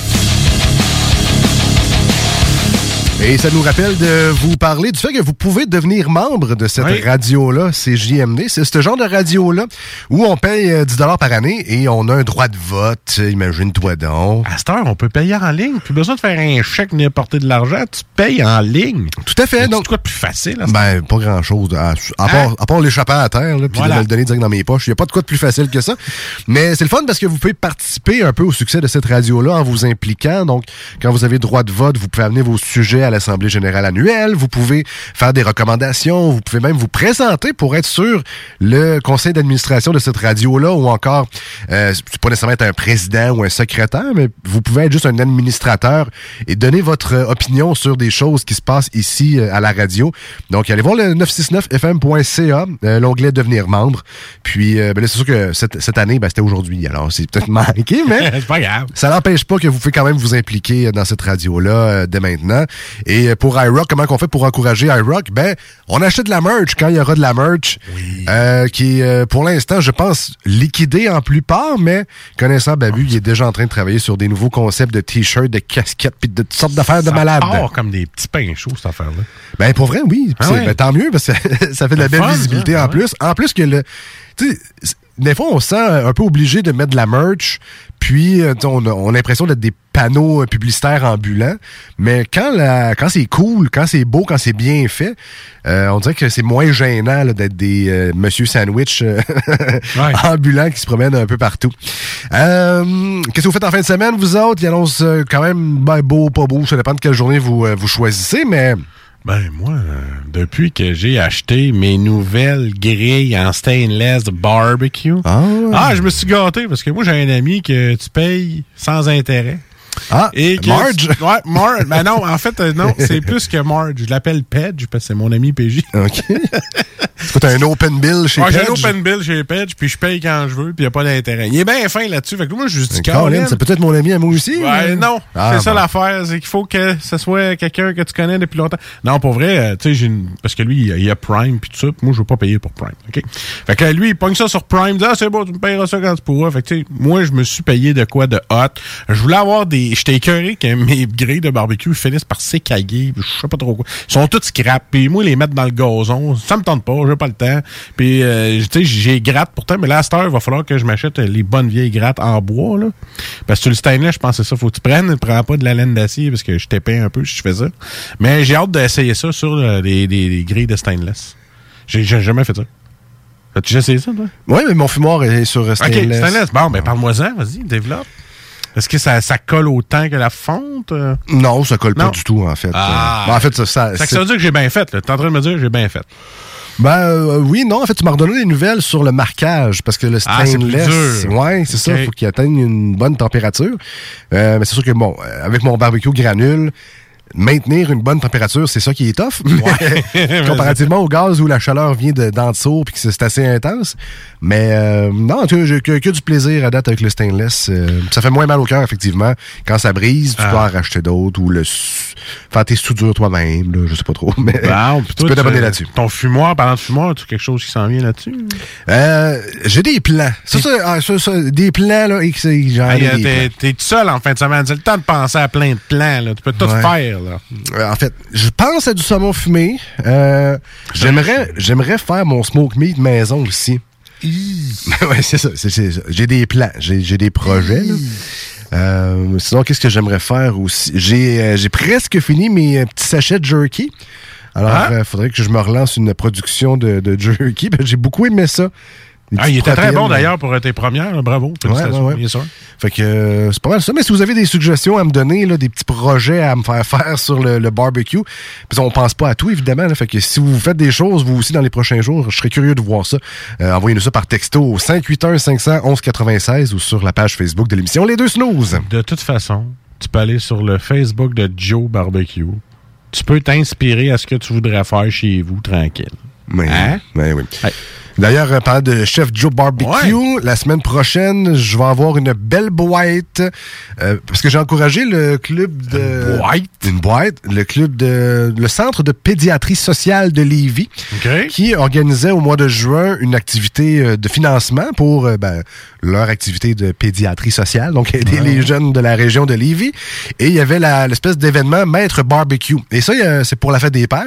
Et ça nous rappelle de vous parler du fait que vous pouvez devenir membre de cette Oui. radio-là, c'est JMD. C'est ce genre de radio-là où on paye euh, 10 par année et on a un droit de vote. Euh, Imagine-toi donc. À cette heure, on peut payer en ligne. Plus besoin de faire un chèque ni apporter de l'argent. Tu payes en ligne. Tout à fait. Donc, quoi de plus facile? à ce Ben, pas grand-chose. À, à part, à part l'échapper à terre, là, puis Voilà. de me le donner direct dans mes poches. Il n'y a pas de quoi de plus facile que ça. Mais c'est le fun parce que vous pouvez participer un peu au succès de cette radio-là en vous impliquant. Donc, quand vous avez droit de vote, vous pouvez amener vos sujets à l'Assemblée générale annuelle. Vous pouvez faire des recommandations. Vous pouvez même vous présenter pour être sur le conseil d'administration de cette radio-là ou encore, euh, c'est pas nécessairement être un président ou un secrétaire, mais vous pouvez être juste un administrateur et donner votre euh, opinion sur des choses qui se passent ici euh, à la radio. Donc, allez voir le 969fm.ca, euh, l'onglet devenir membre. Puis, euh, ben là, c'est sûr que cette, cette année, ben, c'était aujourd'hui. Alors, c'est peut-être manqué, mais c'est pas grave. ça n'empêche pas que vous pouvez quand même vous impliquer dans cette radio-là euh, dès maintenant. Et euh, pour iRock, comment qu'on fait pour encourager iRock? Ben, on achète de la merch quand il y aura de la merch, euh, qui est, euh, pour l'instant, je pense, liquidée en plupart, mais connaissant Babu, il est déjà en train de travailler sur des nouveaux concepts de t-shirts, de casquettes, puis de toutes sortes d'affaires de malades. part comme des petits pains chauds, cette affaire-là. Ben, pour vrai, oui. Ah ouais. ben, tant mieux, parce que ça fait de la belle fun, visibilité ça, en ouais. plus. En plus que le. Tu sais, des fois, on se sent un peu obligé de mettre de la merch, puis euh, on a, on a l'impression d'être des panneaux euh, publicitaires ambulants. Mais quand, la, quand c'est cool, quand c'est beau, quand c'est bien fait, euh, on dirait que c'est moins gênant d'être des euh, Monsieur Sandwich euh, ambulants qui se promènent un peu partout. Qu'est-ce que vous faites en fin de semaine, vous autres? Il annonce quand même ben, beau, pas beau, ça dépend de quelle journée vous, vous choisissez, mais... Ben, moi, euh, depuis que j'ai acheté mes nouvelles grilles en stainless de barbecue, ah, je me suis gâté parce que moi, j'ai un ami que tu payes sans intérêt. Ah, Et que Marge? ouais, Marge. Ben non, en fait, euh, non, c'est plus que Marge. Je l'appelle Pedge parce que c'est mon ami PJ. OK. C'est quoi, t'as un open bill chez Ouais, j'ai un Pedge? open bill chez Pedge, puis je paye quand je veux, puis il n'y a pas d'intérêt. Il est bien fin là-dessus. Fait que moi, je lui dis Colin, c'est peut-être mon ami à moi aussi. Ouais, mais- non. Ah, c'est ça l'affaire, c'est qu'il faut que ce soit quelqu'un que tu connais depuis longtemps. Non, pour vrai, euh, tu sais, j'ai une... parce que lui, il a- Prime puis tout ça, moi, je veux pas payer pour Prime, OK? Fait que lui, il pogne ça sur Prime, il dit, ah, c'est bon, tu me payeras ça quand tu pourras. Fait que, tu sais, moi, je me suis payé de quoi de hot. Je voulais avoir des... J'étais écœuré que mes grilles de barbecue finissent par s'écailler, je sais pas trop quoi. Ils sont tous scrap, puis moi, les mettre dans le gazon, ça me tente pas, j'ai pas le temps. Puis, euh, tu sais, j'ai gratte pourtant, mais là, à cette heure, il va falloir que je m'achète les bonnes vieilles grattes en bois, là. Parce que sur le stainless, je c'est ça, faut que tu prennes, prends pas de la laine d'acier, parce que je t'épais un peu si je fais ça. Mais j'ai hâte d'essayer ça sur euh, les, les- les grilles de stainless. J'ai jamais fait ça. As-tu déjà essayé ça, toi? Oui, mais mon fumoir est sur euh, OK, stainless. stainless. Bon, ben parle-moi-en, vas-y, développe. Est-ce que ça, ça colle autant que la fonte? euh? Non, ça colle pas du tout, en fait. Ah. Euh, en fait, ça... ça, veut dire que j'ai bien fait, là. T'es en train de me dire que j'ai bien fait. Ben euh, oui, non, en fait, tu m'as redonné des nouvelles sur le marquage parce que le Ah, stainless, dur. ouais, c'est ça, Ok. il faut qu'il atteigne une bonne température. Euh, mais c'est sûr que bon, avec mon barbecue granule, maintenir une bonne température, c'est ça qui est tough. Comparativement au gaz où la chaleur vient de d'en dessous puis que c'est assez intense. Mais euh, non, tu j'ai que, que du plaisir à date avec le stainless. Euh, ça fait moins mal au cœur, effectivement. Quand ça brise, tu Ah. dois en racheter d'autres ou le faire tes soudures toi-même, je sais pas trop. Mais puis tu toi, peux t'abonner là-dessus. Ton fumoir, parlant de fumoir, as-tu quelque chose qui s'en vient là-dessus? Euh, j'ai des plans. Ça, ça, ah, ça, ça, des plans, là, et que. Hey, des euh. T'es seul en fin de semaine. C'est le temps de penser à plein de plans. Là. Tu peux tout Ouais. faire. Là. Euh, en fait, je pense à du saumon fumé. Euh, j'aimerais, j'aimerais faire mon smoke meat maison aussi. ouais, c'est ça. J'ai des plans, j'ai, des projets. là. Euh, sinon, qu'est-ce que j'aimerais faire aussi? J'ai, euh, j'ai presque fini mes petits sachets de jerky. Alors, Ah. il faudrait que je me relance une production de, de jerky. Ben, J'ai beaucoup aimé ça. Ah, il était très bon d'ailleurs pour tes premières. Bravo. Félicitations. ouais, ouais. Fait que euh, c'est pas mal ça. Mais si vous avez des suggestions à me donner, là, des petits projets à me faire faire sur le, le barbecue, parce qu'on pense pas à tout, évidemment. là. fait que si vous faites des choses, vous aussi, dans les prochains jours, je serais curieux de voir ça. Euh, Envoyez-nous ça par texto au 581-500-1196 ou sur la page Facebook de l'émission Les Deux Snooze. De toute façon, tu peux aller sur le Facebook de Joe Barbecue. Tu peux t'inspirer à ce que tu voudrais faire chez vous tranquille. Hein? oui, oui. D'ailleurs, euh, parlant de chef Joe Barbecue, la semaine prochaine, je vais avoir une belle boîte euh, parce que j'ai encouragé le club de une boîte, une boîte, le club de le centre de pédiatrie sociale de Lévis, qui organisait au mois de juin une activité euh, de financement pour euh, ben, leur activité de pédiatrie sociale, donc aider les jeunes de la région de Lévis. Et il y avait l'espèce d'événement Maître Barbecue. Et ça, c'est pour la fête des pères.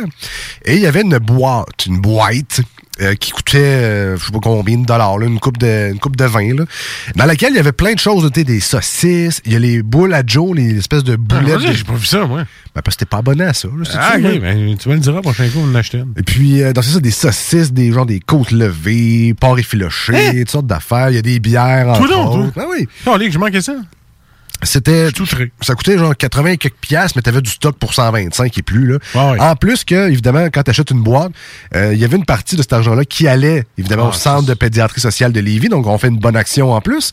Et il y avait une boîte, une boîte euh, qui coûtait, euh, je sais pas combien de dollars, là, une coupe de, une coupe de vin, là, dans laquelle il y avait plein de choses, des saucisses, il y a les boules à Joe, les espèces de boulettes. vas-y, de- j'ai pas vu ça, moi. Ben, parce que t'es pas abonné à ça. là, Ah, ok, là. ben, tu me le diras la prochaine fois, on une. Et puis, euh, dans c'est ça, des saucisses, des genre des côtes levées, porc effiloché, toutes sortes d'affaires. Il y a des bières, Tout autres. toi? Ah oui. Oh, que je manquais ça. C'était. Ça coûtait genre 80 et quelques piastres, mais t'avais du stock pour 125 et plus. Là. Ah En plus que, évidemment, quand t'achètes une boîte, euh, il y avait une partie de cet argent-là qui allait, évidemment, Ah, au centre de pédiatrie sociale de Lévis. Donc, on fait une bonne action en plus.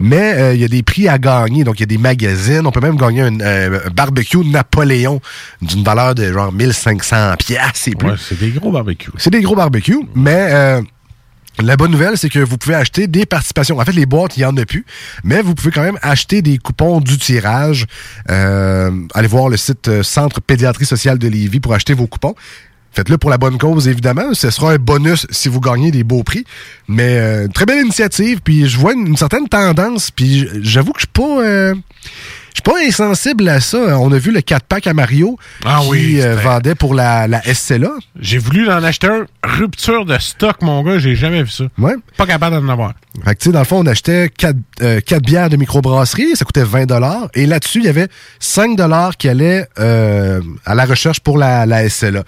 Mais euh, il y a des prix à gagner. Donc, il y a des magazines. On peut même gagner un, euh, un barbecue Napoléon d'une valeur de genre 1500 piastres et plus. Ouais, c'est des gros barbecues. C'est des gros barbecues, mais euh, la bonne nouvelle, c'est que vous pouvez acheter des participations. En fait, les boîtes, il n'y en a plus, mais vous pouvez quand même acheter des coupons du tirage. Euh, allez voir le site euh, Centre Pédiatrie Sociale de Lévis pour acheter vos coupons. Faites-le pour la bonne cause, évidemment. Ce sera un bonus si vous gagnez des beaux prix. Mais euh, très belle initiative. Puis je vois une, certaine tendance. Puis j'avoue que je suis pas... euh, suis pas insensible à ça. On a vu le 4-pack à Mario Ah qui oui, euh, vendait pour la, la SCLA. J'ai voulu en acheter un. Rupture de stock, mon gars, j'ai jamais vu ça. Ouais. Pas capable d'en avoir. Fait que, tu sais, dans le fond, on achetait 4, bières de microbrasserie, ça coûtait 20 Et là-dessus, il y avait 5 qui allaient euh, à la recherche pour la, la SLA.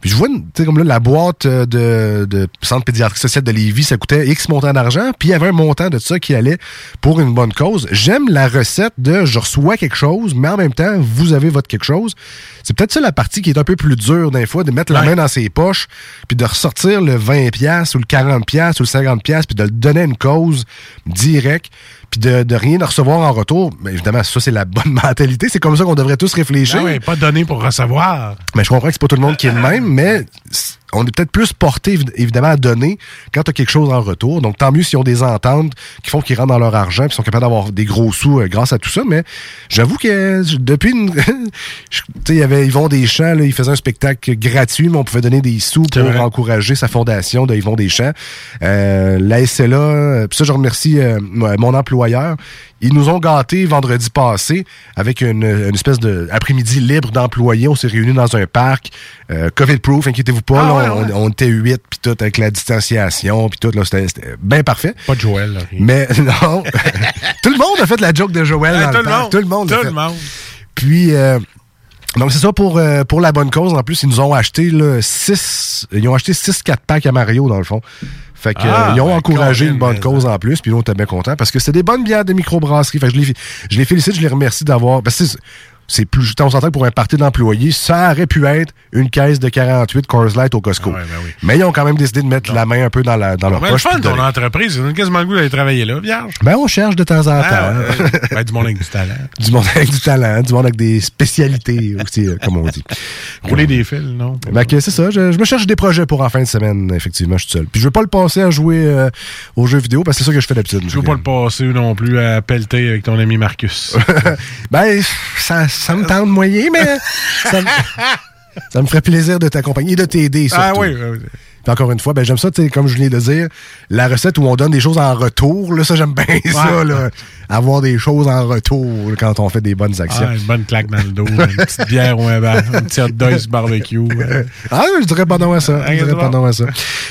Puis je vois, tu sais, comme là, la boîte euh, de, de Centre pédiatrique social de Lévis, ça coûtait X montant d'argent, puis il y avait un montant de ça qui allait pour une bonne cause. J'aime la recette de je reçois quelque chose, mais en même temps, vous avez votre quelque chose. C'est peut-être ça la partie qui est un peu plus dure d'un fois, de mettre la main dans ses poches, puis de ressortir le 20$ piastres ou le 40$ piastres ou le 50$, piastres, puis de le donner à une cause direct, puis de, de rien recevoir en retour. Mais évidemment, ça, c'est la bonne mentalité. C'est comme ça qu'on devrait tous réfléchir. Ah ouais, pas donné pour recevoir. Mais je comprends que c'est pas tout le monde qui est le même, mais on est peut-être plus porté, évid- évidemment, à donner quand tu as quelque chose en retour. Donc, tant mieux s'ils ont des ententes qui font qu'ils rentrent dans leur argent et sont capables d'avoir des gros sous euh, grâce à tout ça. Mais j'avoue que depuis une... tu sais, il y avait Yvon Deschamps, là, il faisait un spectacle gratuit, mais on pouvait donner des sous pour vrai. encourager sa fondation de Yvon Deschamps. Euh, la SLA, euh, puis ça, je remercie euh, mon employeur. Ils nous ont gâtés vendredi passé avec une, une espèce de après-midi libre d'employés. On s'est réunis dans un parc, euh, COVID-proof, inquiétez-vous pas. Ah là, ouais, on, ouais. on était huit, puis tout, avec la distanciation, puis tout, là, c'était c'était bien parfait. Pas de Joël, là. Mais non, tout le monde a fait la joke de Joël Ouais, dans tout le monde. Tout le monde Tout fait. le monde. Puis, euh, donc c'est ça pour, euh, pour la bonne cause. En plus, ils nous ont acheté là, six, ils ont acheté 6 4 packs à Mario, dans le fond. Fait que, Ah, euh, ils ont ben, encouragé une bonne cause en plus, puis nous, on était bien contents parce que c'est des bonnes bières de microbrasserie. Fait que je les, je les félicite, je les remercie d'avoir. parce que c'est- c'est plus. On s'entend pour un parti d'employés, ça aurait pu être une caisse de 48 Coors Light au Costco. Mais ils ont quand même décidé de mettre la main un peu dans, la, dans leur poche. de ton entreprise, on a quasiment le goût d'aller travailler là, vierge. Ben, on cherche de temps en temps. Ah, euh, ben, du monde avec du talent. du monde avec du talent, du monde avec des spécialités aussi, euh, comme on dit. Rouler des fils, non? Ben, c'est ça. Je, je me cherche des projets pour en fin de semaine, effectivement, je suis seul. Puis je veux pas le passer à jouer euh, aux jeux vidéo parce que c'est ça que je fais d'habitude. Je veux pas le passer non plus à pelleter avec ton ami Marcus. Ben, ça, ça me tente moyen, mais ça me, ça me ferait plaisir de t'accompagner et de t'aider, ah oui, oui, oui. Puis encore une fois, ben, j'aime ça, tu sais, comme je viens de dire, la recette où on donne des choses en retour, là, ça, j'aime bien ça, là. Avoir des choses en retour quand on fait des bonnes actions. Ah, une bonne claque dans le dos, une petite bière ou un, bar, un petit hot dog barbecue. Ah, je dirais pas non à ça. Je dirais pas non à ça.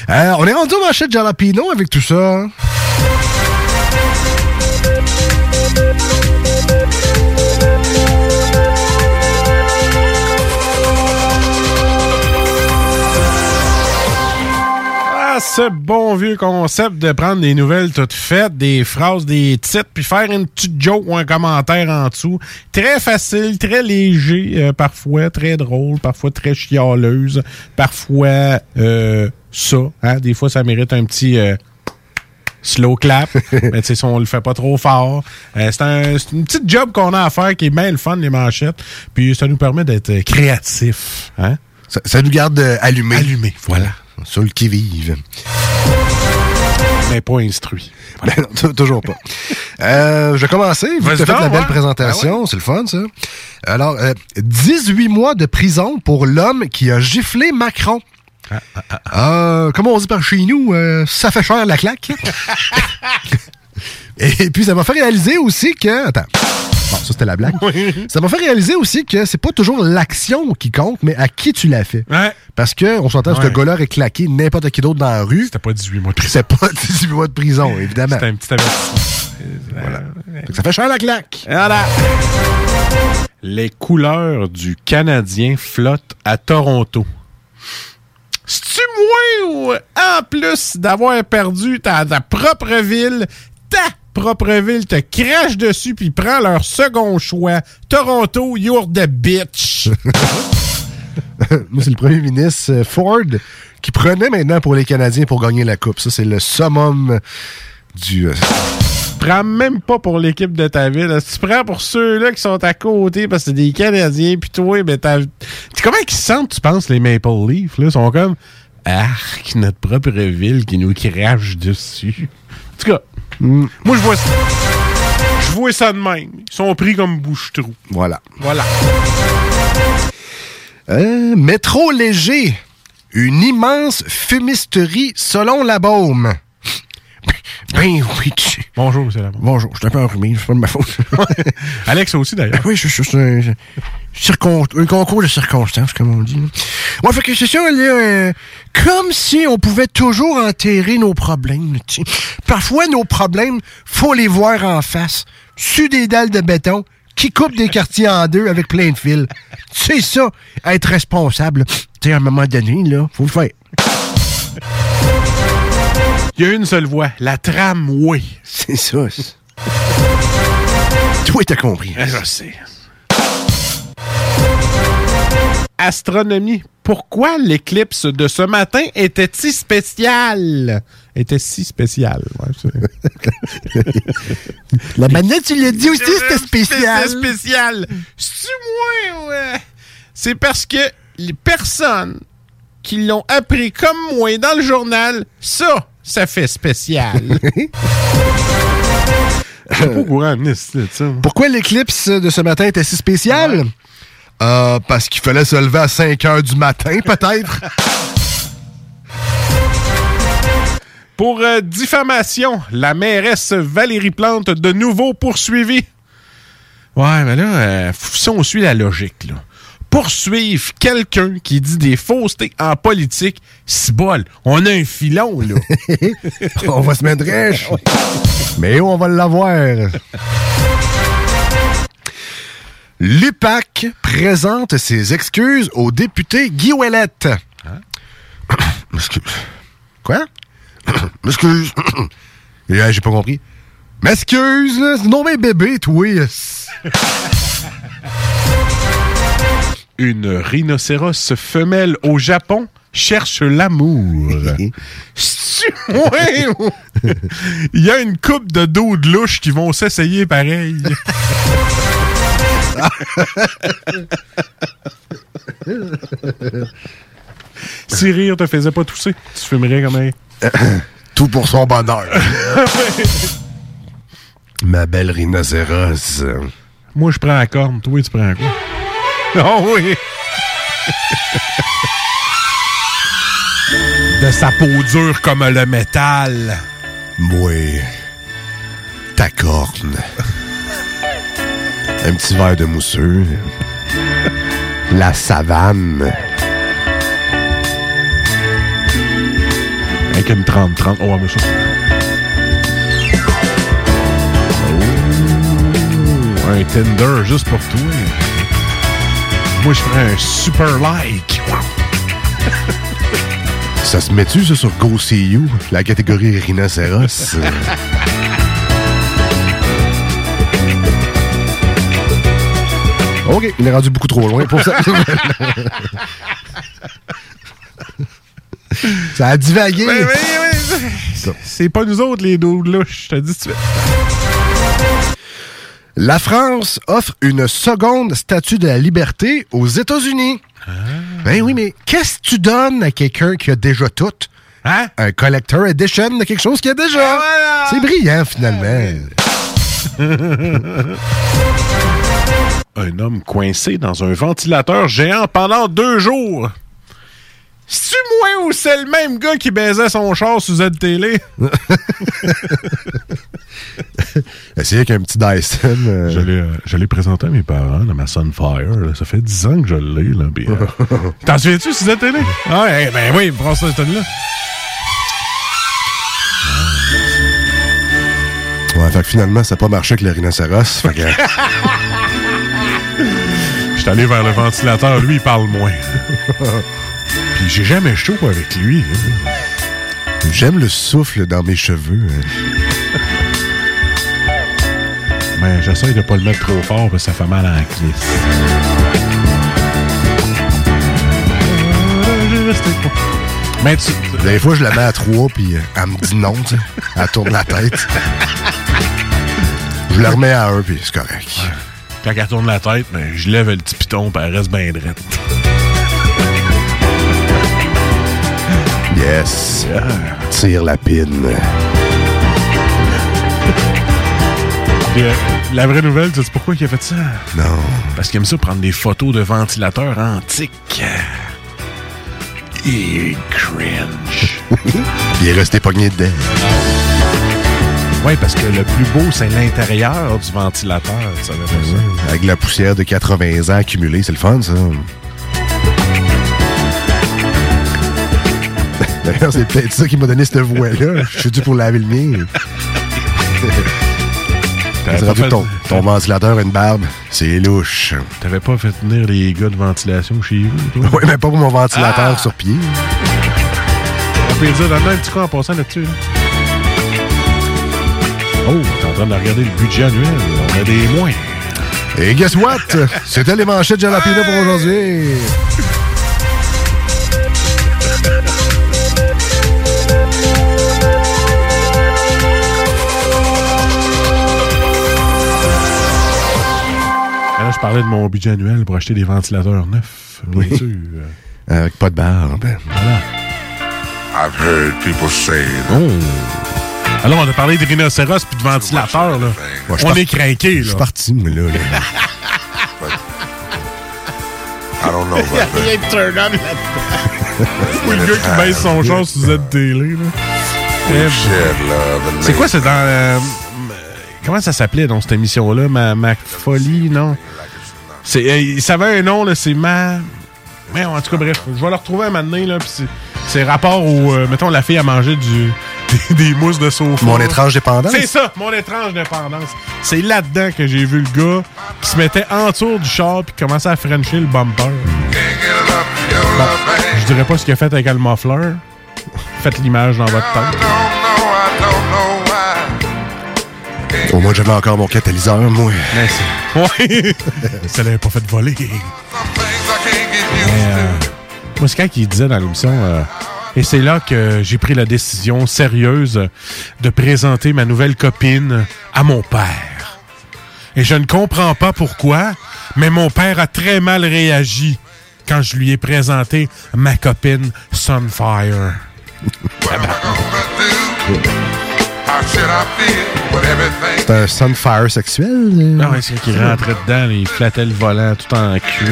Euh, on est rendu au marché de Jalapino avec tout ça. Ce bon vieux concept de prendre des nouvelles toutes faites, des phrases, des titres, puis faire une petite joke ou un commentaire en dessous. Très facile, très léger, euh, parfois très drôle, parfois très chialeuse, parfois euh, ça. Hein? Des fois, ça mérite un petit... euh, slow clap, mais tu sais, si on le fait pas trop fort. Euh, c'est un, une petite job qu'on a à faire qui est bien le fun, les manchettes. Puis ça nous permet d'être créatifs. Hein? Ça, ça nous garde euh, allumés. Allumés, voilà. Sur le qui-vive. Mais pas instruit. Ben non, toujours pas. Euh, je vais commencer. Vous avez fait la belle ouais. présentation. C'est le fun, ça. Alors, euh, 18 mois de prison pour l'homme qui a giflé Macron. Euh, comme on dit par chez nous, euh, ça fait cher la claque. Et puis, ça m'a fait réaliser aussi que... Attends. Bon, ça, c'était la blague. Ça m'a fait réaliser aussi que c'est pas toujours l'action qui compte, mais à qui tu l'as fait. Parce que, on s'entend, ce Ouais. gars-là aurait claqué n'importe qui d'autre dans la rue. C'était pas 18 mois de prison. C'était pas 18 mois de prison, évidemment. C'était un petit avertissement. Voilà. Que Ça fait cher la claque. Voilà. Les couleurs du Canadien flottent à Toronto. C'est-tu moins ou en plus d'avoir perdu ta, ta propre ville, ta propre ville te crache dessus puis prend leur second choix. Toronto, you're the bitch. Moi, c'est le premier ministre euh, Ford qui prenait maintenant pour les Canadiens pour gagner la Coupe. Ça, c'est le summum du... euh, prends même pas pour l'équipe de ta ville. Tu prends pour ceux-là qui sont à côté parce que c'est des Canadiens, puis toi, ben t'as. Comment ils se sentent, tu penses, les Maple Leafs, là? Ils sont comme Arc, notre propre ville qui nous crache dessus. En tout cas, moi je vois ça. Je vois ça de même. Ils sont pris comme bouche-trou. Voilà. Voilà. Euh, métro léger. Une immense fumisterie selon la Baume. Ben oui. tu- Bonjour, monsieur Lamont. Bonjour, je suis un peu enrhumé, c'est pas de ma faute. Alex aussi, d'ailleurs. Oui, je suis un, circon- un concours de circonstances, comme on dit. Ouais, fait que c'est ça, là. euh, comme si on pouvait toujours enterrer nos problèmes. sais. Parfois, nos problèmes, faut les voir en face. Sur des dalles de béton qui coupent des quartiers en deux avec plein de fils. C'est ça, être responsable. Tu sais, à un moment donné, là, faut le faire. Il y a une seule voix, la tramway. C'est ça. Toi, t'as compris. Je sais. Astronomie. Pourquoi l'éclipse de ce matin était si spéciale? Était si spéciale. Ouais, c'est- La manette, tu l'as dit aussi, c'était spécial. C'était spécial. C'est-tu moi, ouais? C'est parce que les personnes qui l'ont appris comme moi dans le journal, ça, ça fait spécial. Je suis pas au courant de ça. Pourquoi l'éclipse de ce matin était si spécial? Euh, parce qu'il fallait se lever à 5 heures du matin, peut-être. Pour euh, diffamation, la mairesse Valérie Plante de nouveau poursuivie. Ouais, mais là, euh, si on suit la logique, là, poursuivre quelqu'un qui dit des faussetés en politique, c'est bol. On a un filon, là. on va se mettre riche. Mais on va l'avoir? L'UPAC présente ses excuses au député Guy Ouellette. M'excuse. Quoi? M'excuse. J'ai pas compris. M'excuse, non mais bébé, toi. Une rhinocéros femelle au Japon cherche l'amour. Il y a une coupe de dos de louche qui vont s'essayer pareil. si rire te faisait pas tousser, tu fumerais comme un... Tout pour son bonheur. Ma belle rhinocéros. Moi, je prends la corne. Toi, tu prends quoi? Oh oui! De sa peau dure comme le métal. Moi, ta corne. Un petit verre de mousseux. La savane. Avec une 30-30. Oh, mais ça. Oh, un Tinder juste pour toi. Moi, je ferais un super like. Ça se met-tu, ça, sur Go See You, la catégorie rhinocéros? OK, il est rendu beaucoup trop loin pour ça. ça a divagué. Oui, oui, oui. C'est pas nous autres, les dos louches, je te dis tout de suite. La France offre une seconde statue de la liberté aux États-Unis. Ben oui, mais qu'est-ce que tu donnes à quelqu'un qui a déjà tout? Hein? Un collector edition de quelque chose qu'il a déjà. C'est brillant, finalement. un homme coincé dans un ventilateur géant pendant deux jours. C'est-tu moi ou c'est le même gars qui baisait son char sous Z-Télé? Essayez avec un petit Dyson. euh, Je l'ai, euh, je l'ai présenté à mes parents, dans ma Sunfire. là. Ça fait 10 ans que je l'ai. Là, euh, T'en souviens-tu sur Z-Télé? Ah, ouais, ben oui, ça, cette là Ouais, fait que finalement, ça n'a pas marché avec le rhinocéros. Fait que, Je suis allé vers le ventilateur, lui, il parle moins. Puis j'ai jamais chaud avec lui. hein. J'aime le souffle dans mes cheveux. Mais j'essaye de pas le mettre trop fort parce que ça fait mal à la cuisse. Mais tu... Des fois, je la mets à trois, puis euh, elle me dit non, tu sais. Elle tourne la tête. Je la remets à un, puis c'est correct. Quand elle tourne la tête, ben, je lève le petit piton puis elle reste bien drette. Yes. Tire la pine. Puis, euh, la vraie nouvelle, tu sais pourquoi il a fait ça? Non. Parce qu'il aime ça prendre des photos de ventilateurs antiques. Et cringe. Il est resté pogné dedans. Oui, parce que le plus beau, c'est l'intérieur du ventilateur. Tu savais pas ça? Avec la poussière de 80 ans accumulée, c'est le fun, ça. D'ailleurs, c'est peut-être ça qui m'a donné cette voix-là. Je suis dû pour laver le mien. T'avais C'est pas rendu fait- ton, ton ventilateur a une barbe. C'est louche. T'avais pas fait venir les gars de ventilation chez vous, toi? Oui, mais pas pour mon ventilateur Ah! sur pied. On peut dire, donne un petit coup en passant là-dessus. là. Oh, t'es en train de regarder le budget annuel. On a des moins. Et guess what? C'était les manchettes Jalapino pour aujourd'hui. je parlais de mon budget annuel pour acheter des ventilateurs neufs. Bien Oui. sûr. Avec pas de barbe. Voilà. I've heard people say Oh. Alors, on a parlé de rhinocéros puis de ventilateurs. Là. Je on est craqué. Je là. suis parti, moi, là. là. I don't know about Il y a that. un turn on là-dedans. Ou le gars qui baisse son Shed love and C'est quoi, c'est dans. euh, comment ça s'appelait dans cette émission-là? Ma, ma folie, non? C'est, euh, Ça avait un nom, là, c'est ma. Mais en tout cas, bref, je vais le retrouver un moment donné, là. puis c'est, rapport au. euh, mettons, la fille a mangé du, des, des mousses de sofa. Mon étrange dépendance. C'est ça, mon étrange dépendance. C'est là-dedans que j'ai vu le gars qui se mettait en dessous du char puis commençait à frencher le bumper. Bon, je dirais pas ce qu'il a fait avec le muffler. Faites l'image dans votre tête. Au moins, j'avais encore mon catalyseur, moi. Ouais. Ça l'avait pas fait voler. Mais, euh, moi, c'est quand il disait dans l'émission, euh, et c'est là que j'ai pris la décision sérieuse de présenter ma nouvelle copine à mon père. Et je ne comprends pas pourquoi, mais mon père a très mal réagi quand je lui ai présenté ma copine Sunfire. C'est un sunfire sexuel. Ah ouais, c'est qu'il rentrait dedans, il flattait le volant tout en cuir.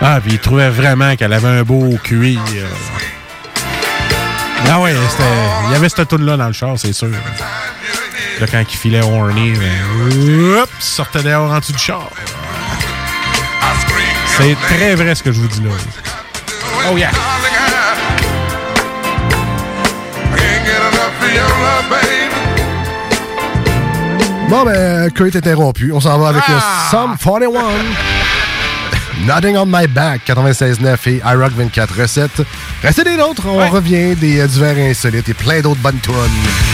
Ah, puis il trouvait vraiment qu'elle avait un beau cuir. Ah ouais, c'était. Il y avait cette toune là dans le char, c'est sûr. Là, quand il filait horny, ben, hop, sortait dehors en dessous du char. C'est très vrai ce que je vous dis là. Oh yeah! Bon, ben, Kurt est interrompu. On s'en va avec le ah! Sum 41. Nothing on my back, 96.9 et iRock 24 recettes. Restez des nôtres, on revient des euh, divers insolites et plein d'autres bonnes tunes.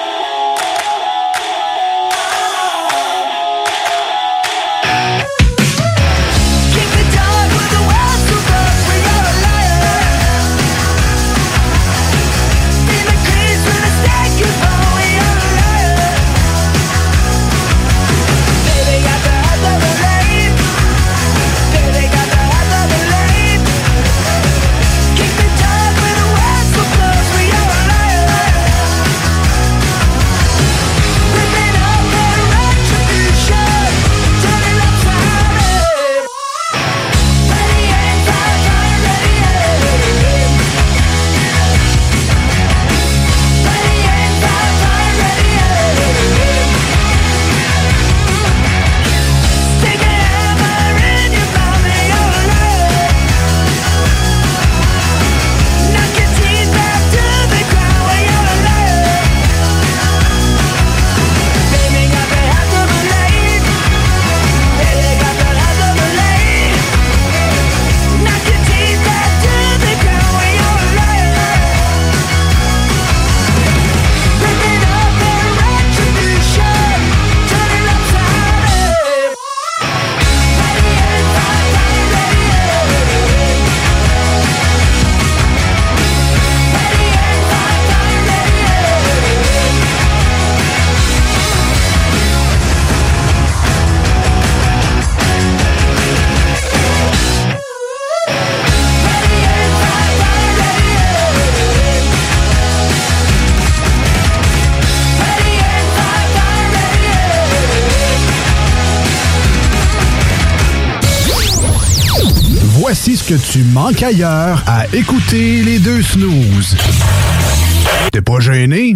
Ce que tu manques ailleurs à écouter les deux snooze. T'es pas gêné?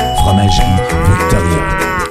Fromagerie Victoria.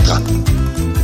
Bertrand.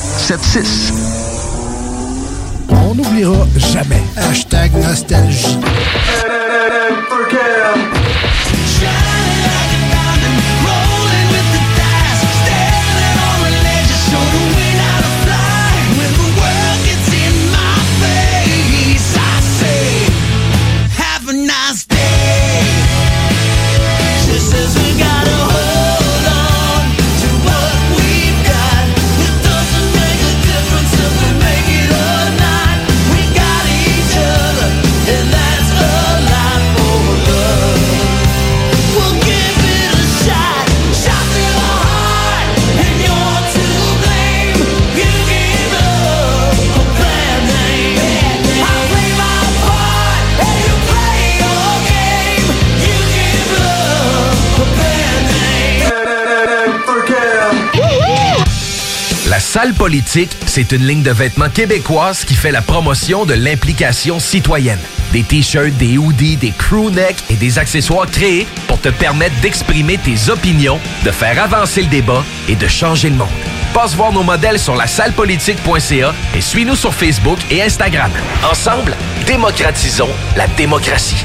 681 4476. On n'oubliera jamais. Hashtag nostalgie. Salle politique, c'est une ligne de vêtements québécoise qui fait la promotion de l'implication citoyenne. Des t-shirts, des hoodies, des crewnecks et des accessoires créés pour te permettre d'exprimer tes opinions, de faire avancer le débat et de changer le monde. Passe voir nos modèles sur la sallepolitique.ca et suis-nous sur Facebook et Instagram. Ensemble, démocratisons la démocratie.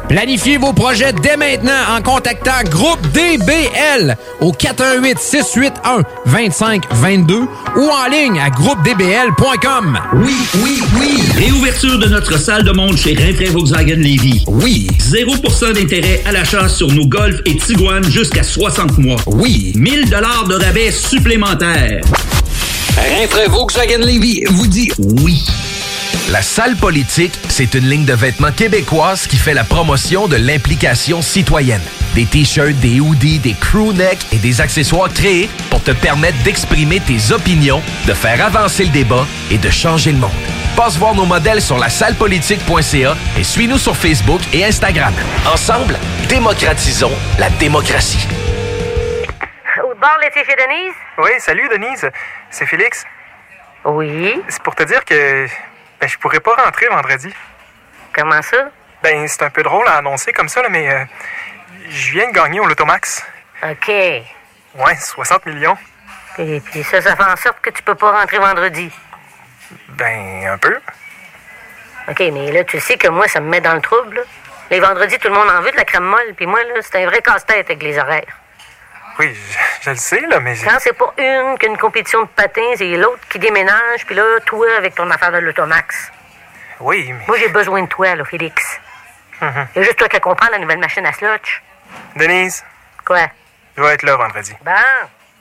Planifiez vos projets dès maintenant en contactant Groupe DBL au 418 681 2522 ou en ligne à groupedbl.com. Oui, oui, oui. Réouverture de notre salle de monde chez Rinfraie Volkswagen Lévy. Oui. 0% d'intérêt à l'achat sur nos Golf et Tiguan jusqu'à 60 mois. Oui. 1000 dollars de rabais supplémentaires. Rinfraie Volkswagen Levy vous dit oui. La salle politique, c'est une ligne de vêtements québécoise qui fait la promotion de l'implication citoyenne. Des t-shirts, des hoodies, des crewnecks et des accessoires créés pour te permettre d'exprimer tes opinions, de faire avancer le débat et de changer le monde. Passe voir nos modèles sur la sallepolitique.ca et suis-nous sur Facebook et Instagram. Ensemble, démocratisons la démocratie. Au bord l'été chez Denise? Oui, salut Denise. C'est Félix. Oui. C'est pour te dire que ben, je pourrais pas rentrer vendredi. Comment ça? Ben, c'est un peu drôle à annoncer comme ça, là, mais euh, je viens de gagner au Lotomax. OK. Ouais, 60 millions. Et puis ça, ça fait en sorte que tu peux pas rentrer vendredi. Ben, un peu. OK, mais là, tu sais que moi, ça me met dans le trouble. là. Les vendredis, tout le monde en veut de la crème molle, puis moi, là, c'est un vrai casse-tête avec les horaires. Oui, je, je le sais, là, mais... Quand c'est pas une qu'une compétition de patins, c'est l'autre qui déménage, puis là, toi, avec ton affaire de l'automax. Oui, mais... Moi, j'ai besoin de toi, là, Félix. Mhm. Il y a juste toi qui comprends la nouvelle machine à slotch. Denise, Quoi? je vais être là vendredi. Bon,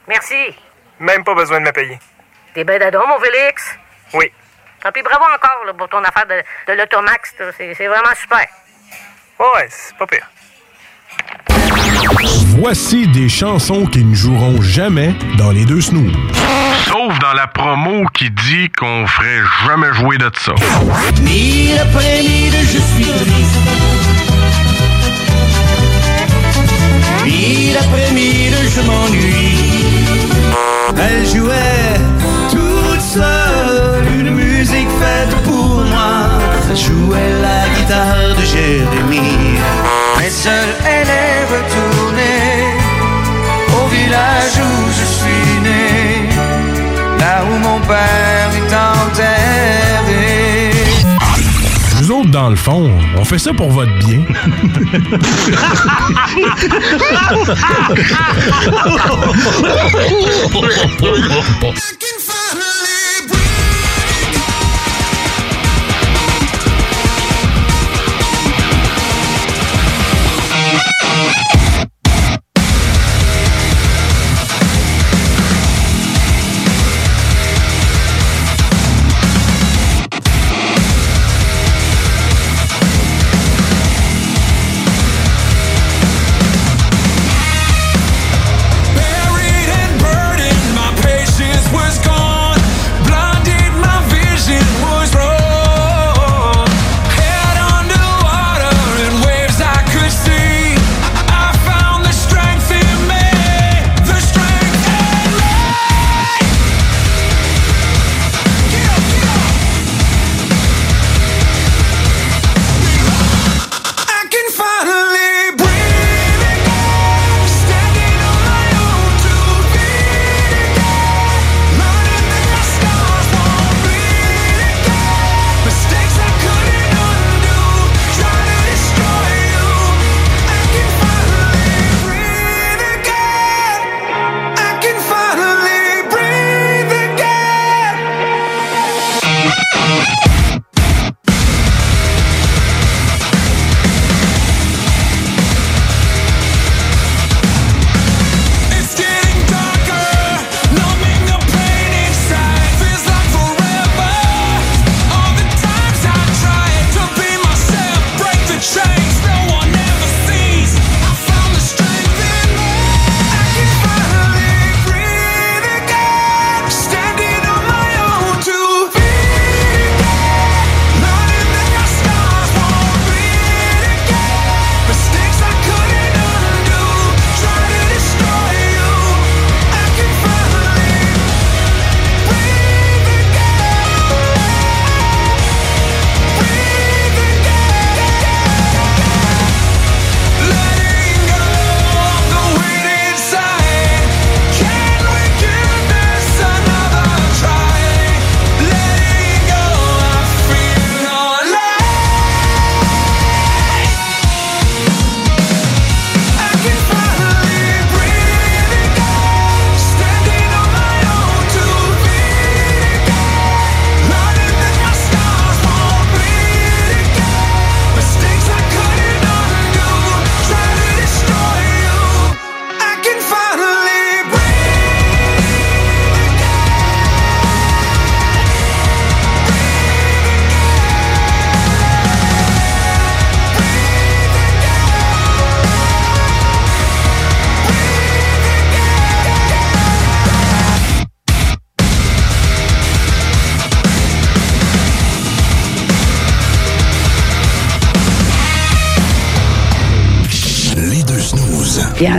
merci. Même pas besoin de me payer. T'es ben d'adon, mon Félix? Oui. Ah, puis bravo encore là, pour ton affaire de, de l'automax. c'est vraiment super. Ouais, c'est pas pire. Voici des chansons qui ne joueront jamais dans les deux snooze. Sauf dans la promo qui dit qu'on ferait jamais jouer de ça. Mille après mille, je suis triste. Mille après mille, je m'ennuie. Elle jouait toute seule une musique faite pour moi. Elle jouait la guitare de Jérémie. Mais seule elle Là où mon père est enterré. Nous autres, dans le fond, on fait ça pour votre bien.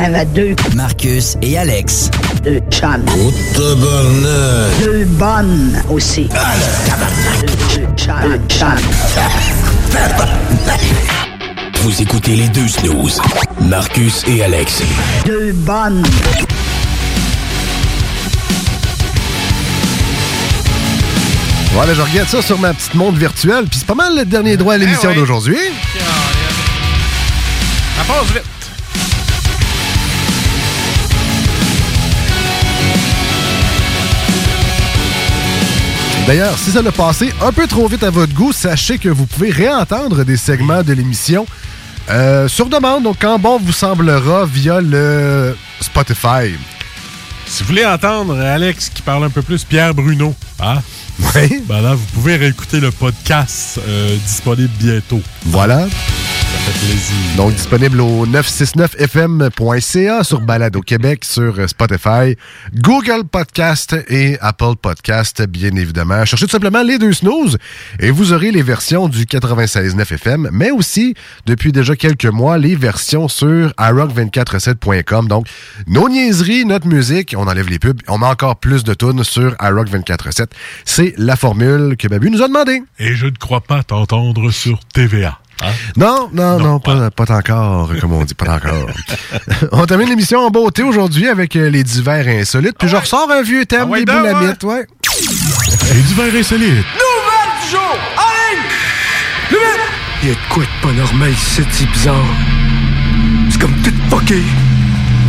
y en avait deux. Marcus et Alex. Deux chums. Deux bonnes aussi. Deux, deux. Deux chums. Vous écoutez les deux snooze. Marcus et Alex. Deux bonnes. Voilà, je regarde ça sur ma petite montre virtuelle, puis c'est pas mal le dernier droit à l'émission ouais. d'aujourd'hui. Ça passe vite. D'ailleurs, si ça l'a passé un peu trop vite à votre goût, sachez que vous pouvez réentendre des segments de l'émission euh, sur demande, donc quand bon vous semblera via le Spotify. Si vous voulez entendre Alex qui parle un peu plus Pierre Bruno, hein? Oui. Ben là, vous pouvez réécouter le podcast euh, disponible bientôt. Voilà. Fait plaisir. Donc disponible au 969fm.ca sur Balade au Québec, sur Spotify, Google Podcast et Apple Podcast, bien évidemment. Cherchez tout simplement les deux snooze et vous aurez les versions du 96.9 FM, mais aussi, depuis déjà quelques mois, les versions sur iRock247.com. Donc, nos niaiseries, notre musique, on enlève les pubs, on met encore plus de tunes sur iRock247. C'est la formule que Babu nous a demandé. Et je ne crois pas t'entendre sur TVA. Hein? Non, non, non, pas, pas encore, comme on dit, pas encore. on termine l'émission en beauté aujourd'hui avec euh, les divers insolites. Puis je ressors un vieux thème Ah ouais, des boulamites, ouais. Les divers insolites. Nouvelle du jour! Allez! Nouvelle! Il y a de quoi de pas normal ici, c'est bizarre. C'est comme tout fucké.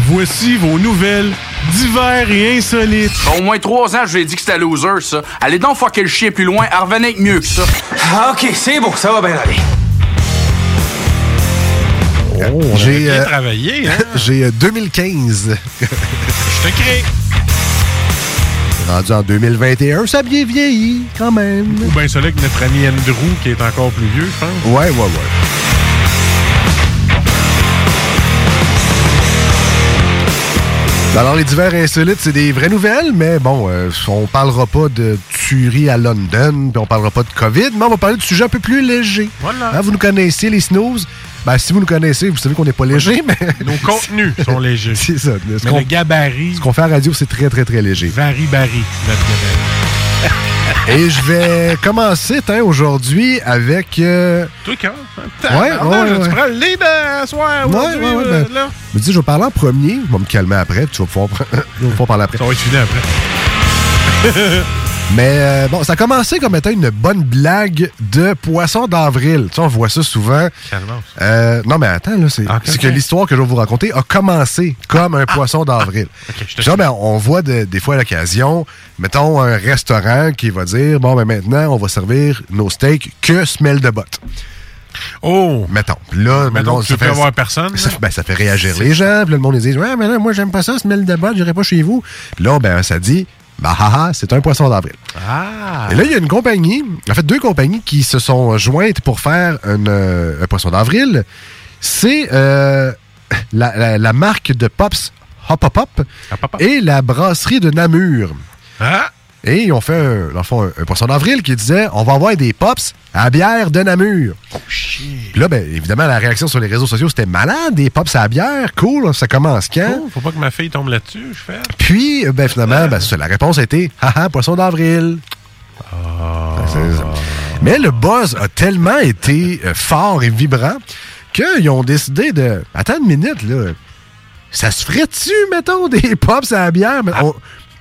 Voici vos nouvelles divers et insolites. Au moins trois ans, je lui ai dit que c'était loser, ça. Allez donc fucker le chien plus loin, revenait avec mieux que ça. Ah, ok, c'est bon, ça va bien aller. On J'ai, bien euh, travaillé, hein? J'ai euh, 2015. Je te crée. Rendu en 2021, ça a bien vieilli, quand même. Ou bien celui que notre ami Andrew, qui est encore plus vieux, je pense. Ouais, ouais, ouais. Alors, les divers insolites, c'est des vraies nouvelles, mais bon, euh, on parlera pas de tuerie à London, puis on parlera pas de COVID, mais on va parler de sujets un peu plus légers. Voilà. Hein, vous nous connaissez, les snooze. Ben, si vous nous connaissez, vous savez qu'on n'est pas léger, mais... Nos contenus sont légers. c'est ça. Ce Mais qu'on le gabarit ce qu'on fait à la radio, c'est très, très, très léger. varie, varie, notre gabarit. Et je vais commencer, aujourd'hui avec... euh, Toi, quand? Ouais, ouais, ouais. Tu prends le lead à soir Ouais, aujourd'hui, ouais, ouais, euh, ben, là? Je me dis, je vais parler en premier. Je vais me calmer après, puis tu vas pouvoir, tu vas pouvoir parler après. Ça va être fini après. Mais euh, bon, ça a commencé comme étant une bonne blague de poisson d'avril. Tu sais, on voit ça souvent. Euh, non, mais attends, là, c'est Ah, que l'histoire que je vais vous raconter a commencé comme un poisson d'avril. Ok, je te Puis là, ben, on voit de- des fois à l'occasion, mettons un restaurant qui va dire bon, ben maintenant, on va servir nos steaks que semelle de botte. Oh! Mettons. Puis là, Mettons mettons, que tu veux pas voir personne, Ça, ben, ça fait réagir les gens. Puis là, le monde ils dit Ouais, mais là, moi, j'aime pas ça, semelle de botte, j'irai pas chez vous. Puis là, ben, ça dit Bah, haha, c'est un poisson d'avril. Ah! Et là, il y a une compagnie, en fait, deux compagnies qui se sont jointes pour faire une, euh, un poisson d'avril. C'est euh, la, la- la marque de Pops Hop Hop Hop et la brasserie de Namur. Ah! Et ils ont fait un, dans le fond, un, un poisson d'avril qui disait on va avoir des Pops à bière de Namur. Puis là, ben, évidemment, la réaction sur les réseaux sociaux, c'était malade, des Pops à bière, cool, ça commence quand? Oh, faut pas que ma fille tombe là-dessus, je fais. Puis, euh, ben, finalement, ben, la réponse a été Haha, poisson d'avril. Ça. Mais le buzz a tellement été euh, fort et vibrant qu'ils ont décidé de. Attends une minute, là. Ça se ferait-tu, mettons, des pops à la bière? On,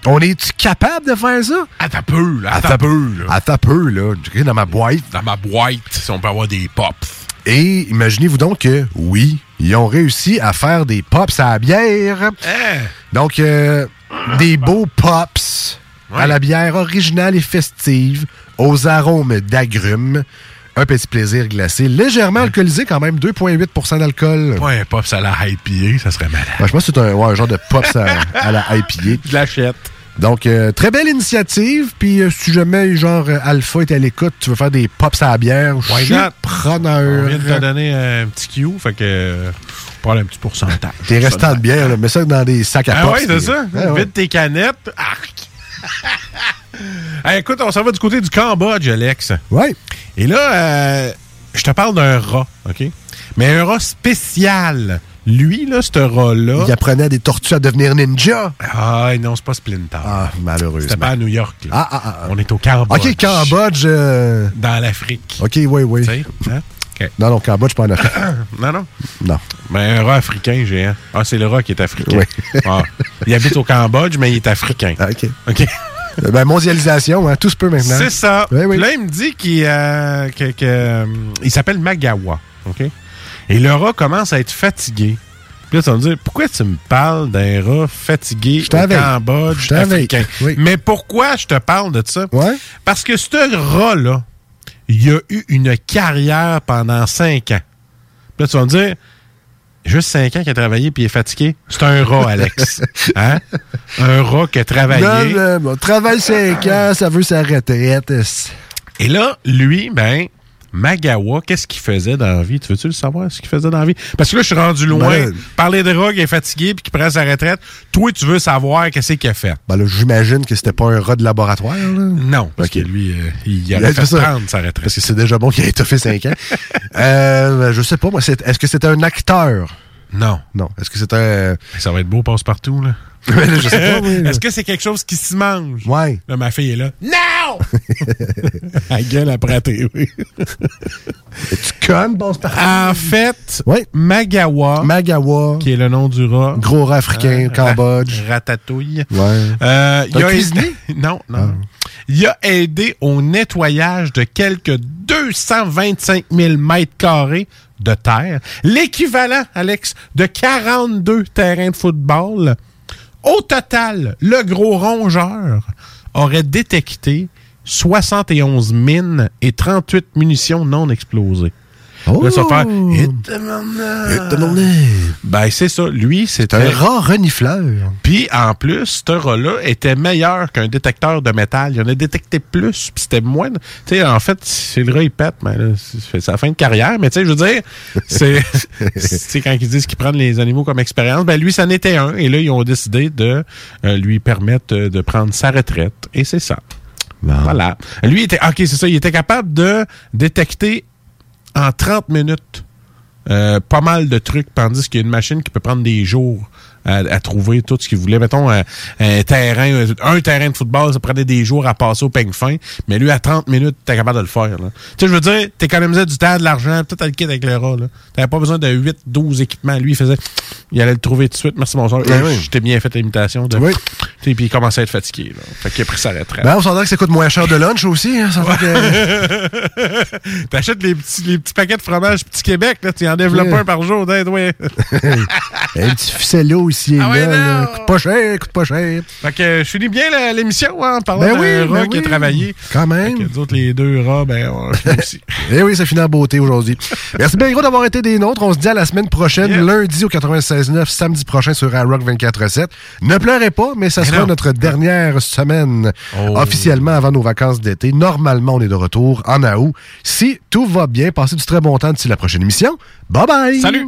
on est-tu capable de faire ça? À ta peu, là. À ta peu, là. À ta peu, là. Dans ma boîte. Dans ma boîte, si on peut avoir des pops. Et imaginez-vous donc que, oui, ils ont réussi à faire des pops à la bière. Hein? Donc, euh, des beaux pops à la bière originale et festive, aux arômes d'agrumes, un petit plaisir glacé, légèrement alcoolisé quand même, 2,8% d'alcool. Ouais, un pops à la IPA, ça serait malade. Ouais, je pense que c'est un, ouais, un genre de pops à, à la IPA. Je l'achète. Donc, euh, très belle initiative. Puis, euh, si jamais, genre, euh, Alpha est à l'écoute, tu veux faire des pops à la bière, je suis preneur. On vient de te donner un petit Q, fait que. Prends un petit pourcentage. Tes restants de bière, là, mets ça dans des sacs à Ah pops. ouais, c'est puis- ça. Ah ouais. Vide tes canettes. Arc! Hey, écoute, on s'en va du côté du Cambodge, Alex. Ouais. Et là, euh, je te parle d'un rat, OK? Mais un rat spécial Lui, là, ce rat-là. Il apprenait à des tortues à devenir ninja. Ah, non, c'est pas Splinter. Ah, malheureusement. C'était pas à New York. là. Ah, ah, ah. On est au Cambodge. OK, Cambodge. euh, Dans l'Afrique. OK, oui, oui. Tu sais, hein? Non, non, Cambodge, pas en Afrique. Non, non. non. Mais un rat africain géant. Ah, c'est le rat qui est africain. Oui. Ah. Il habite au Cambodge, mais il est africain. OK. OK. Ben, mondialisation, hein, tout se peut maintenant. C'est ça. Oui, oui. Là, il me dit qu'il euh, que- que, euh, il s'appelle Magawa. OK? Et le rat commence à être fatigué. Puis là, tu vas me dire, pourquoi tu me parles d'un rat fatigué au. Cambodge africain? Oui. Mais pourquoi je te parle de ça? Ouais. Parce que ce rat-là, il a eu une carrière pendant cinq ans. Puis là, tu vas me dire, juste cinq ans qu'il a travaillé puis il est fatigué. C'est un rat, Alex. hein? Un rat qui a travaillé. Non, non, bon, travaille 5 ans, ça veut sa retraite. Et là, lui, ben, Magawa, qu'est-ce qu'il faisait dans la vie? Tu veux-tu le savoir, ce qu'il faisait dans la vie? Parce que là, je suis rendu loin. Ben, Parler de drogue, il est fatigué, puis qu'il prend sa retraite. Toi, tu veux savoir qu'est-ce qu'il a fait. Ben là, j'imagine que c'était pas un rat de laboratoire. Là. Non, parce que lui, euh, il Il avait a fait prendre sa retraite. Parce que c'est déjà bon qu'il ait étoffé 5 ans. euh, je sais pas, moi, est-ce que c'était un acteur? Non. Non. Est-ce que c'était un... Ça va être beau passe-partout, là. Je sais pas, oui. Est-ce que c'est quelque chose qui se mange? Ouais. Là, ma fille est là. Non! Elle gueule après la TV. Tu connes, bon, c'est parti. En fait. Magawa, Magawa, qui est le nom du rat, gros rat africain, Ah, Cambodge. ra- Ratatouille. Ouais. Euh, il T'as a cuisiné? Non, non. Il a aidé au nettoyage de quelques 225 000 mètres carrés de terre, l'équivalent, Alex, de 42 terrains de football. Au total, le gros rongeur aurait détecté 71 mines et 38 munitions non explosées. Oh! Là, ça va faire Hit the money. Hit the money. Ben, c'est ça. Lui, c'est Un rat renifleur. puis en plus, ce rat-là était meilleur qu'un détecteur de métal. Il en a détecté plus, puis c'était moins. Tu sais, en fait, c'est le rat, il pète, mais là, c'est sa fin de carrière. Mais tu sais, je veux dire, c'est. tu sais, quand ils disent qu'ils prennent les animaux comme expérience, ben lui, ça n'était un. Et là, ils ont décidé de euh, lui permettre euh, de prendre sa retraite. Et c'est ça. Voilà. Lui, était. OK, c'est ça. Il était capable de détecter en 30 minutes euh, pas mal de trucs, tandis qu'il y a une machine qui peut prendre des jours à, à trouver tout ce qu'il voulait. Mettons, un, un terrain, un terrain de football, ça prenait des jours à passer au peigne fin, mais lui, à 30 minutes, t'es capable de le faire. Tu sais, je veux dire, t'économisais du temps, de l'argent, tout à le kit avec le rat. T'avais pas besoin de 8, 12 équipements. Lui, il faisait, il allait le trouver tout de suite. Merci, bonsoir. Ben oui. J'étais bien fait l'imitation. De... Oui. Puis il commençait à être fatigué. Là. Fait qu'il a pris sa retraite. Ben, on s'entend que ça coûte moins cher de lunch aussi. Hein, que... T'achètes les petits, les petits paquets de fromage Petit Québec, là, tu en développes Ouais. un par jour, ouais. Un petit ficello ici et Ah ouais, là. Coûte pas cher, coûte pas cher. Fait que euh, je finis bien l'émission hein, en parlant Ben oui, ben qui a travaillé. Quand même. Fait que autres, les deux rats, ben, on finit aussi. Eh oui, ça finit en beauté aujourd'hui. Merci bien gros d'avoir été des nôtres. On se dit à la semaine prochaine, lundi au 96.9, samedi prochain sur Rock 24.7. Ne pleurez pas, mais ça Mais sera non. notre dernière semaine Oh. officiellement avant nos vacances d'été. Normalement, on est de retour en août. Si tout va bien, passez du très bon temps d'ici la prochaine émission. Bye bye! Salut!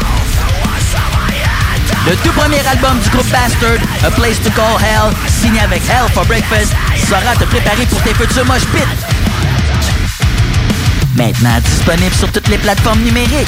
Le tout premier album du groupe Bastard, A Place to Call Hell, signé avec Hell for Breakfast, saura te préparer pour tes futurs mosh pits. Maintenant disponible sur toutes les plateformes numériques.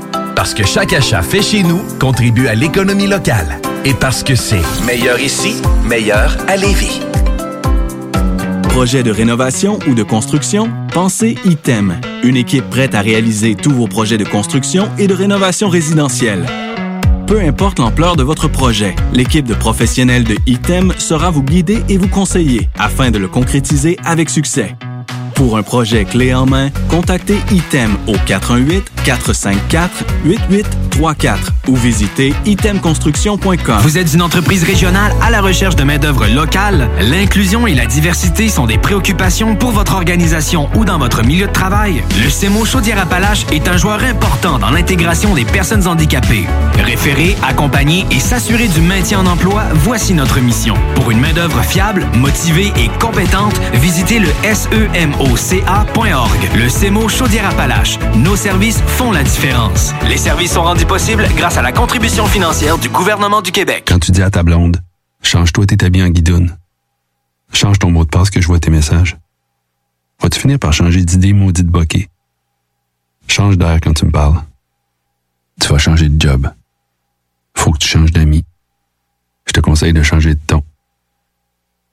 Parce que chaque achat fait chez nous contribue à l'économie locale. Et parce que c'est meilleur ici, meilleur à Lévis. Projet de rénovation ou de construction? Pensez ITEM, une équipe prête à réaliser tous vos projets de construction et de rénovation résidentielle. Peu importe l'ampleur de votre projet, l'équipe de professionnels de ITEM sera vous guider et vous conseiller afin de le concrétiser avec succès. Pour un projet clé en main, contactez ITEM au 418-454-8834 ou visitez itemconstruction.com. Vous êtes une entreprise régionale à la recherche de main-d'œuvre locale? L'inclusion et la diversité sont des préoccupations pour votre organisation ou dans votre milieu de travail? Le CEMO Chaudière-Appalaches est un joueur important dans l'intégration des personnes handicapées. Référer, accompagner et s'assurer du maintien en emploi, voici notre mission. Pour une main-d'œuvre fiable, motivée et compétente, visitez le semoca.org. Le CEMO Chaudière-Appalaches. Nos services font la différence. Les services sont rendus possibles grâce à la contribution financière du gouvernement du Québec. Quand tu dis à ta blonde, change-toi tes habits en guidoune. Change ton mot de passe que je vois tes messages. Vas-tu finir par changer d'idée maudite bokeh? Change d'air quand tu me parles. Tu vas changer de job. Faut que tu changes d'amis. Je te conseille de changer de ton.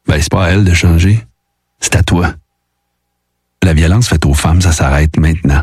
Ben, c'est pas à elle de changer. C'est à toi. La violence faite aux femmes, ça s'arrête maintenant.